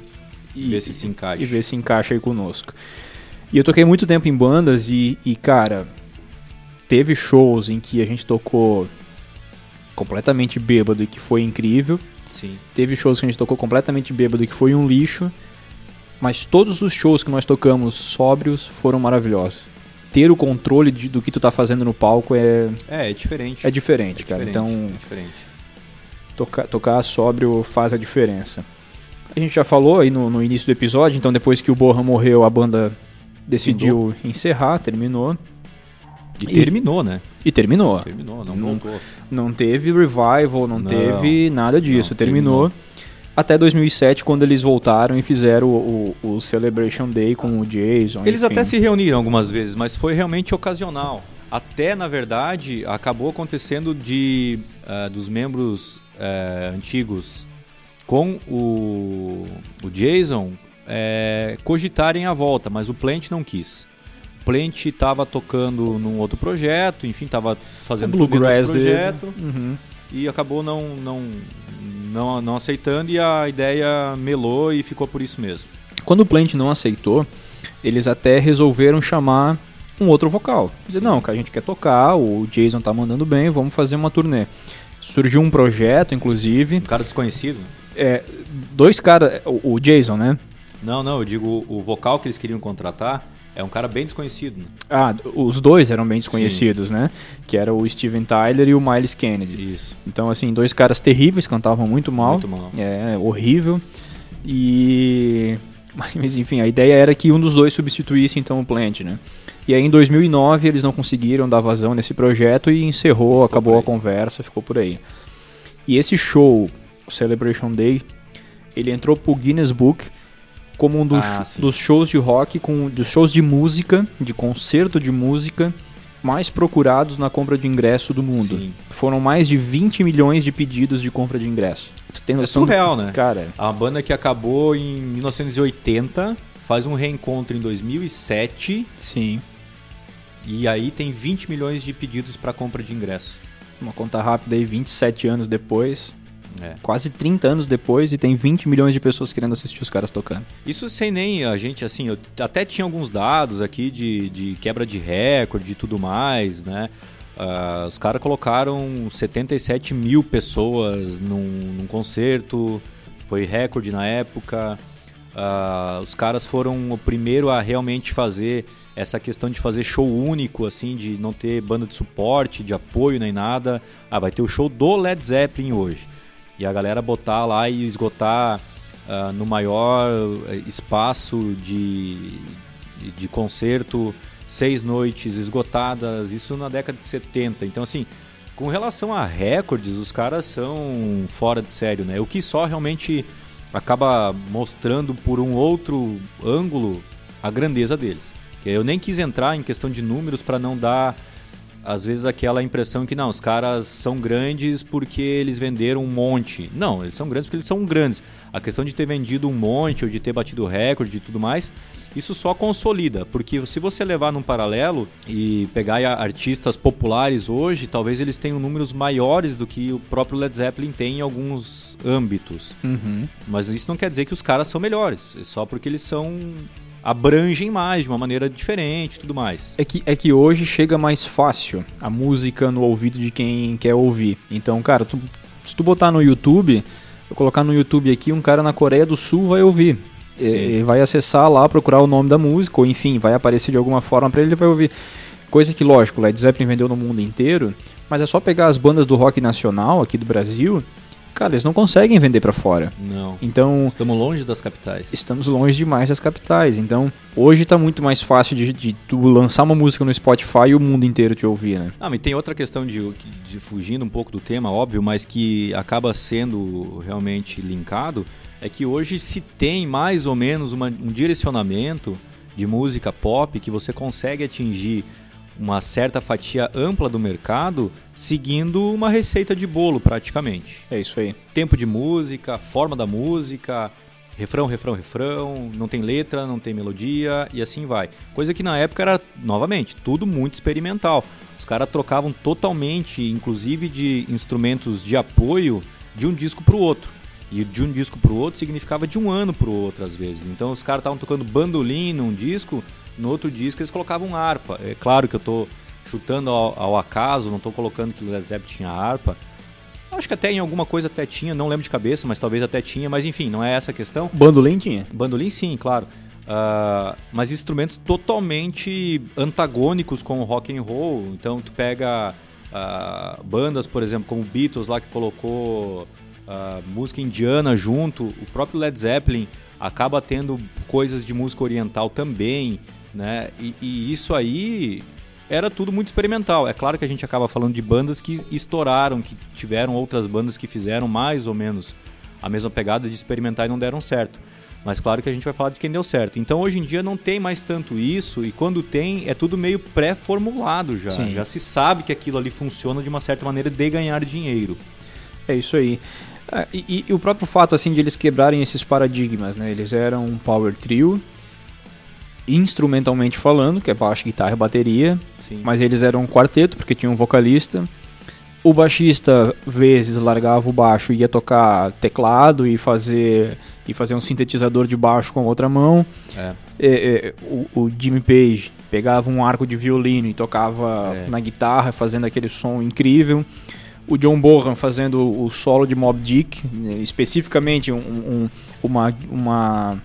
Speaker 1: e
Speaker 2: ver se se encaixa.
Speaker 1: e ver se encaixa aí conosco. E eu toquei muito tempo em bandas e, e, cara, teve shows em que a gente tocou completamente bêbado e que foi incrível.
Speaker 2: Sim.
Speaker 1: Teve shows que a gente tocou completamente bêbado e que foi um lixo. Mas todos os shows que nós tocamos sóbrios foram maravilhosos. Ter o controle de- do que tu tá fazendo no palco é,
Speaker 2: É, é diferente.
Speaker 1: é diferente,
Speaker 2: É
Speaker 1: cara.
Speaker 2: diferente,
Speaker 1: Então,
Speaker 2: é diferente.
Speaker 1: tocar, tocar sóbrio faz a diferença. A gente já falou aí no, no início do episódio, então depois que o Borra morreu, a banda decidiu encerrar, terminou.
Speaker 2: E,
Speaker 1: E-
Speaker 2: terminou, né?
Speaker 1: E terminou.
Speaker 2: Terminou, não,
Speaker 1: Não-
Speaker 2: voltou.
Speaker 1: Não teve revival, não,
Speaker 2: Não.
Speaker 1: teve nada disso.
Speaker 2: Não,
Speaker 1: terminou.
Speaker 2: terminou.
Speaker 1: Até 2007, quando eles voltaram e fizeram o, o- o Celebration Day com o Jason.
Speaker 2: Eles
Speaker 1: enfim.
Speaker 2: até se reuniram algumas vezes, mas foi realmente ocasional. Até, na verdade, acabou acontecendo de ah, dos membros eh, antigos com o, o Jason eh, cogitarem a volta, mas o Plant não quis. O Plant estava tocando num outro projeto, enfim, estava fazendo
Speaker 1: Bluegrass
Speaker 2: outro
Speaker 1: dele.
Speaker 2: projeto
Speaker 1: Uhum.
Speaker 2: e acabou não, não, não, não aceitando e a ideia melou e ficou por isso mesmo.
Speaker 1: Quando o Plant não aceitou, eles até resolveram chamar um outro vocal. Dizer, não, que a gente quer tocar, o Jason tá mandando bem, vamos fazer uma turnê. Surgiu um projeto, inclusive.
Speaker 2: Um cara desconhecido?
Speaker 1: É, dois caras. O, o Jason, né?
Speaker 2: Não, não, eu digo o vocal que eles queriam contratar é um cara bem desconhecido. Né?
Speaker 1: Ah, os dois eram bem desconhecidos, né? Que era o Steven Tyler e o Miles Kennedy.
Speaker 2: Isso.
Speaker 1: Então, assim, dois caras terríveis, cantavam muito mal.
Speaker 2: Muito mal.
Speaker 1: É, horrível. E. Mas enfim, a ideia era que um dos dois substituísse então o Plant, né? E aí em 2009 eles não conseguiram dar vazão nesse projeto e encerrou,
Speaker 2: Ficou
Speaker 1: acabou a conversa, ficou por aí. E esse show, o Celebration Day, ele entrou pro Guinness Book como um dos,
Speaker 2: Ah,
Speaker 1: dos shows de rock, com, dos shows de música, de concerto de música, mais procurados na compra de ingresso do mundo.
Speaker 2: Sim.
Speaker 1: Foram mais de 20 milhões de pedidos de compra de ingresso. Tu tem
Speaker 2: É
Speaker 1: noção do-
Speaker 2: surreal, né?
Speaker 1: Cara,
Speaker 2: A banda que acabou em 1980 faz um reencontro em 2007
Speaker 1: sim.
Speaker 2: e aí tem 20 milhões de pedidos para compra de ingresso.
Speaker 1: Uma conta rápida aí, 27 anos depois,
Speaker 2: É.
Speaker 1: quase 30 anos depois, e tem 20 milhões de pessoas querendo assistir os caras tocando.
Speaker 2: Isso sem nem a gente, assim, eu até tinha alguns dados aqui de, de quebra de recorde e tudo mais, né? Ah, os caras colocaram 77 mil pessoas num, num concerto, foi recorde na época. Ah, os caras foram o primeiro a realmente fazer essa questão de fazer show único, assim, de não ter banda de suporte, de apoio nem nada. Ah, vai ter o show do Led Zeppelin hoje. E a galera botar lá e esgotar ah, no maior eh, espaço de, de concerto, seis noites esgotadas, isso na década de 70. Então, assim, com relação a recordes, os caras são fora de sério, né? O que só realmente acaba mostrando por um outro ângulo a grandeza deles. Eu nem quis entrar em questão de números para não dar às vezes aquela impressão que não, os caras são grandes porque eles venderam um monte. Não, eles são grandes porque eles são grandes. A questão de ter vendido um monte ou de ter batido recorde e tudo mais, isso só consolida, porque se você levar num paralelo e pegar artistas populares hoje, talvez eles tenham números maiores do que o próprio Led Zeppelin tem em alguns âmbitos.
Speaker 1: Uhum.
Speaker 2: Mas isso não quer dizer que os caras são melhores, é só porque eles são abrangem mais de uma maneira diferente e tudo mais.
Speaker 1: É que, é que hoje chega mais fácil a música no ouvido de quem quer ouvir. Então, cara, tu- se tu botar no YouTube, eu colocar no YouTube aqui, um cara na Coreia do Sul vai ouvir. E, vai acessar lá, procurar o nome da música, ou enfim, vai aparecer de alguma forma pra ele, ele vai ouvir. Coisa que, lógico, Led Zeppelin vendeu no mundo inteiro, mas é só pegar as bandas do rock nacional aqui do Brasil, cara, eles não conseguem vender pra fora.
Speaker 2: Não.
Speaker 1: Então,
Speaker 2: Estamos longe das capitais.
Speaker 1: estamos longe demais das capitais. Então, hoje tá muito mais fácil de, de tu lançar uma música no Spotify e o mundo inteiro te ouvir, né?
Speaker 2: Ah, mas tem outra questão de, de fugindo um pouco do tema, óbvio, mas que acaba sendo realmente linkado, é que hoje se tem mais ou menos uma- um direcionamento de música pop que você consegue atingir uma certa fatia ampla do mercado seguindo uma receita de bolo praticamente.
Speaker 1: É isso aí.
Speaker 2: Tempo de música, forma da música, refrão, refrão, refrão, não tem letra, não tem melodia e assim vai. Coisa que na época era, novamente, tudo muito experimental. Os caras trocavam totalmente, inclusive de instrumentos de apoio, de um disco para o outro. E de um disco para o outro significava de um ano para o outro, às vezes. Então os caras estavam tocando bandolim num disco, no outro disco eles colocavam harpa. É claro que eu estou chutando ao, ao, acaso, não estou colocando que o Led Zeppelin tinha harpa. Acho que até em alguma coisa até tinha, não lembro de cabeça, mas talvez até tinha, mas enfim, não é essa a questão.
Speaker 1: Bandolim tinha?
Speaker 2: Bandolim sim, claro. Uh, mas instrumentos totalmente antagônicos com o rock and roll. Então tu pega uh, bandas, por exemplo, como Beatles lá que colocou uh, música indiana junto, o próprio Led Zeppelin acaba tendo coisas de música oriental também, né? E, e isso aí era tudo muito experimental. É claro que a gente acaba falando de bandas que estouraram, que tiveram outras bandas que fizeram mais ou menos a mesma pegada de experimentar e não deram certo. Mas claro que a gente vai falar de quem deu certo. Então hoje em dia não tem mais tanto isso, e quando tem, é tudo meio pré-formulado já. Sim. Já se sabe que aquilo ali funciona de uma certa maneira de ganhar dinheiro.
Speaker 1: É isso aí. Ah, e, e, o próprio fato assim de eles quebrarem esses paradigmas, né? Eles eram um power trio, instrumentalmente falando, que é baixo, guitarra e bateria. Sim. Mas eles eram um quarteto, porque tinha um vocalista. O baixista, vezes, largava o baixo e ia tocar teclado e fazer, e fazer um sintetizador de baixo com a outra mão. É. É, é, o, o, Jimmy Page pegava um arco de violino e tocava é. na guitarra, fazendo aquele som incrível. O John Bonham fazendo o solo de Mob Dick, né, especificamente um, um, uma, uma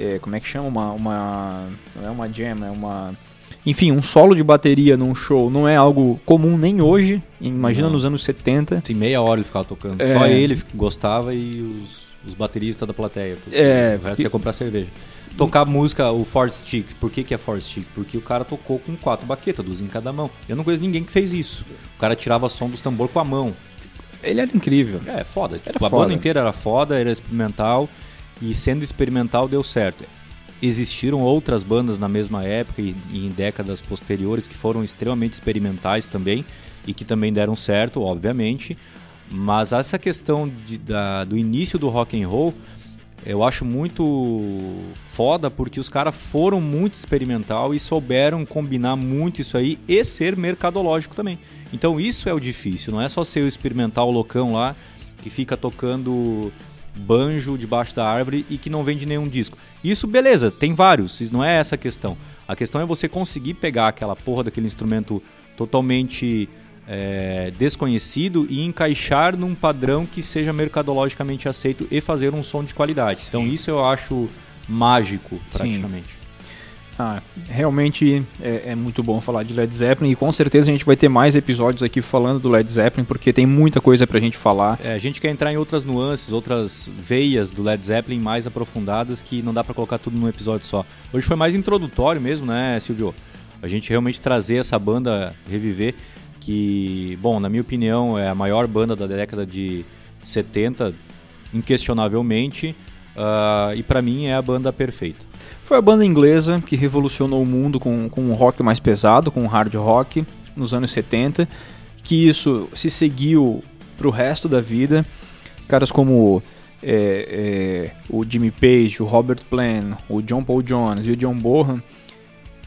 Speaker 1: é, como é que chama? Uma, uma. Não é uma jam, é uma. Enfim, um solo de bateria num show não é algo comum nem hoje. Imagina não. nos anos 70.
Speaker 2: Sim, meia hora ele ficava tocando. É... Só ele gostava e os, os bateristas da plateia.
Speaker 1: É,
Speaker 2: o resto ia comprar cerveja. Tocar música, o Ford Stick. Por que, que é Ford Stick? Porque o cara tocou com quatro baquetas, duas em cada mão. Eu não conheço ninguém que fez isso. O cara tirava som dos tambor com a mão.
Speaker 1: Ele era incrível.
Speaker 2: É, foda. Tipo, era a foda. banda inteira era foda, era experimental e sendo experimental deu certo. Existiram outras bandas na mesma época e, e em décadas posteriores que foram extremamente experimentais também e que também deram certo, obviamente. Mas essa questão de, da, do início do rock and roll eu acho muito foda porque os caras foram muito experimental e souberam combinar muito isso aí e ser mercadológico também. Então isso é o difícil, não é só ser o experimental loucão lá que fica tocando banjo debaixo da árvore e que não vende nenhum disco. Isso, beleza, tem vários, não é essa a questão. A questão é você conseguir pegar aquela porra daquele instrumento totalmente é, desconhecido e encaixar num padrão que seja mercadologicamente aceito e fazer um som de qualidade. Então, isso eu acho mágico, praticamente. Sim.
Speaker 1: Ah, realmente é, é, muito bom falar de Led Zeppelin e com certeza a gente vai ter mais episódios aqui falando do Led Zeppelin porque tem muita coisa pra gente falar.
Speaker 2: É, a gente quer entrar em outras nuances, outras veias do Led Zeppelin mais aprofundadas que não dá para colocar tudo num episódio só. Hoje foi mais introdutório mesmo, né, Silvio? A gente realmente trazer essa banda, reviver, que, bom, na minha opinião é a maior banda da década de 70, inquestionavelmente, uh, e para mim é a banda perfeita.
Speaker 1: Foi a banda inglesa que revolucionou o mundo com, com um rock mais pesado, com um hard rock, nos anos 70, que isso se seguiu para o resto da vida. Caras como é, é, o Jimmy Page, o Robert Plant, o John Paul Jones e o John Bonham,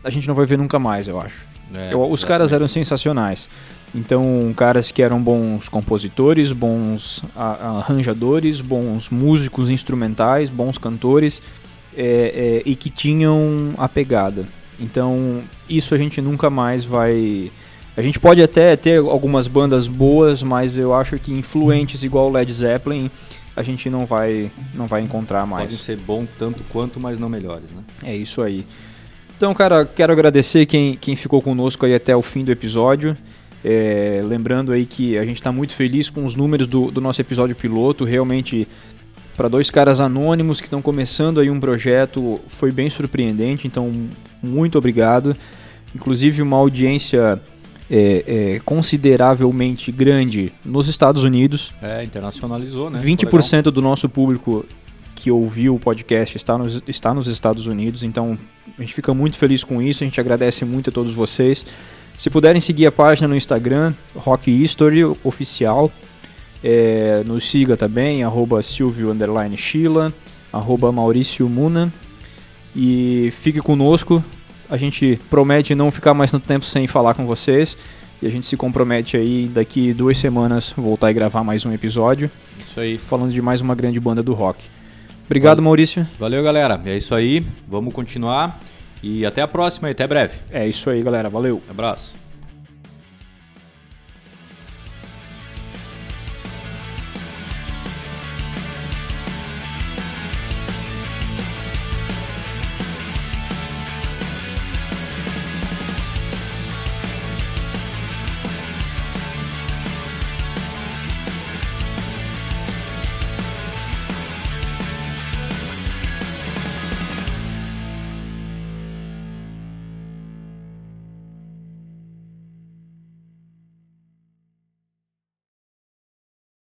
Speaker 1: a gente não vai ver nunca mais, eu acho. É, eu, os caras eram sensacionais. Então, caras que eram bons compositores, bons arranjadores, bons músicos instrumentais, bons cantores é, é, e que tinham a pegada. Então, isso a gente nunca mais vai. A gente pode até ter algumas bandas boas, mas eu acho que influentes igual Led Zeppelin a gente não vai não vai encontrar mais.
Speaker 2: Pode ser bom tanto quanto, mas não melhores, né?
Speaker 1: É isso aí. Então, cara, quero agradecer quem, quem ficou conosco aí até o fim do episódio. É, lembrando aí que a gente está muito feliz com os números do, do nosso episódio piloto. Realmente para dois caras anônimos que estão começando aí um projeto, foi bem surpreendente, então muito obrigado. Inclusive uma audiência é, é, consideravelmente grande nos Estados Unidos.
Speaker 2: É, internacionalizou, né?
Speaker 1: 20% do nosso público que ouviu o podcast está nos, está nos Estados Unidos, então a gente fica muito feliz com isso, a gente agradece muito a todos vocês. Se puderem seguir a página no Instagram, Rock History Oficial, é, nos siga também, arroba Silvio Sheila. arroba Maurício Muna. E fique conosco. A gente promete não ficar mais tanto tempo sem falar com vocês. E a gente se compromete aí daqui duas semanas voltar e gravar mais um episódio.
Speaker 2: Isso aí.
Speaker 1: Falando de mais uma grande banda do rock. Obrigado,
Speaker 2: Valeu.
Speaker 1: Maurício.
Speaker 2: Valeu, galera. É isso aí. Vamos continuar. E até a próxima e até breve.
Speaker 1: É isso aí, galera. Valeu.
Speaker 2: Abraço.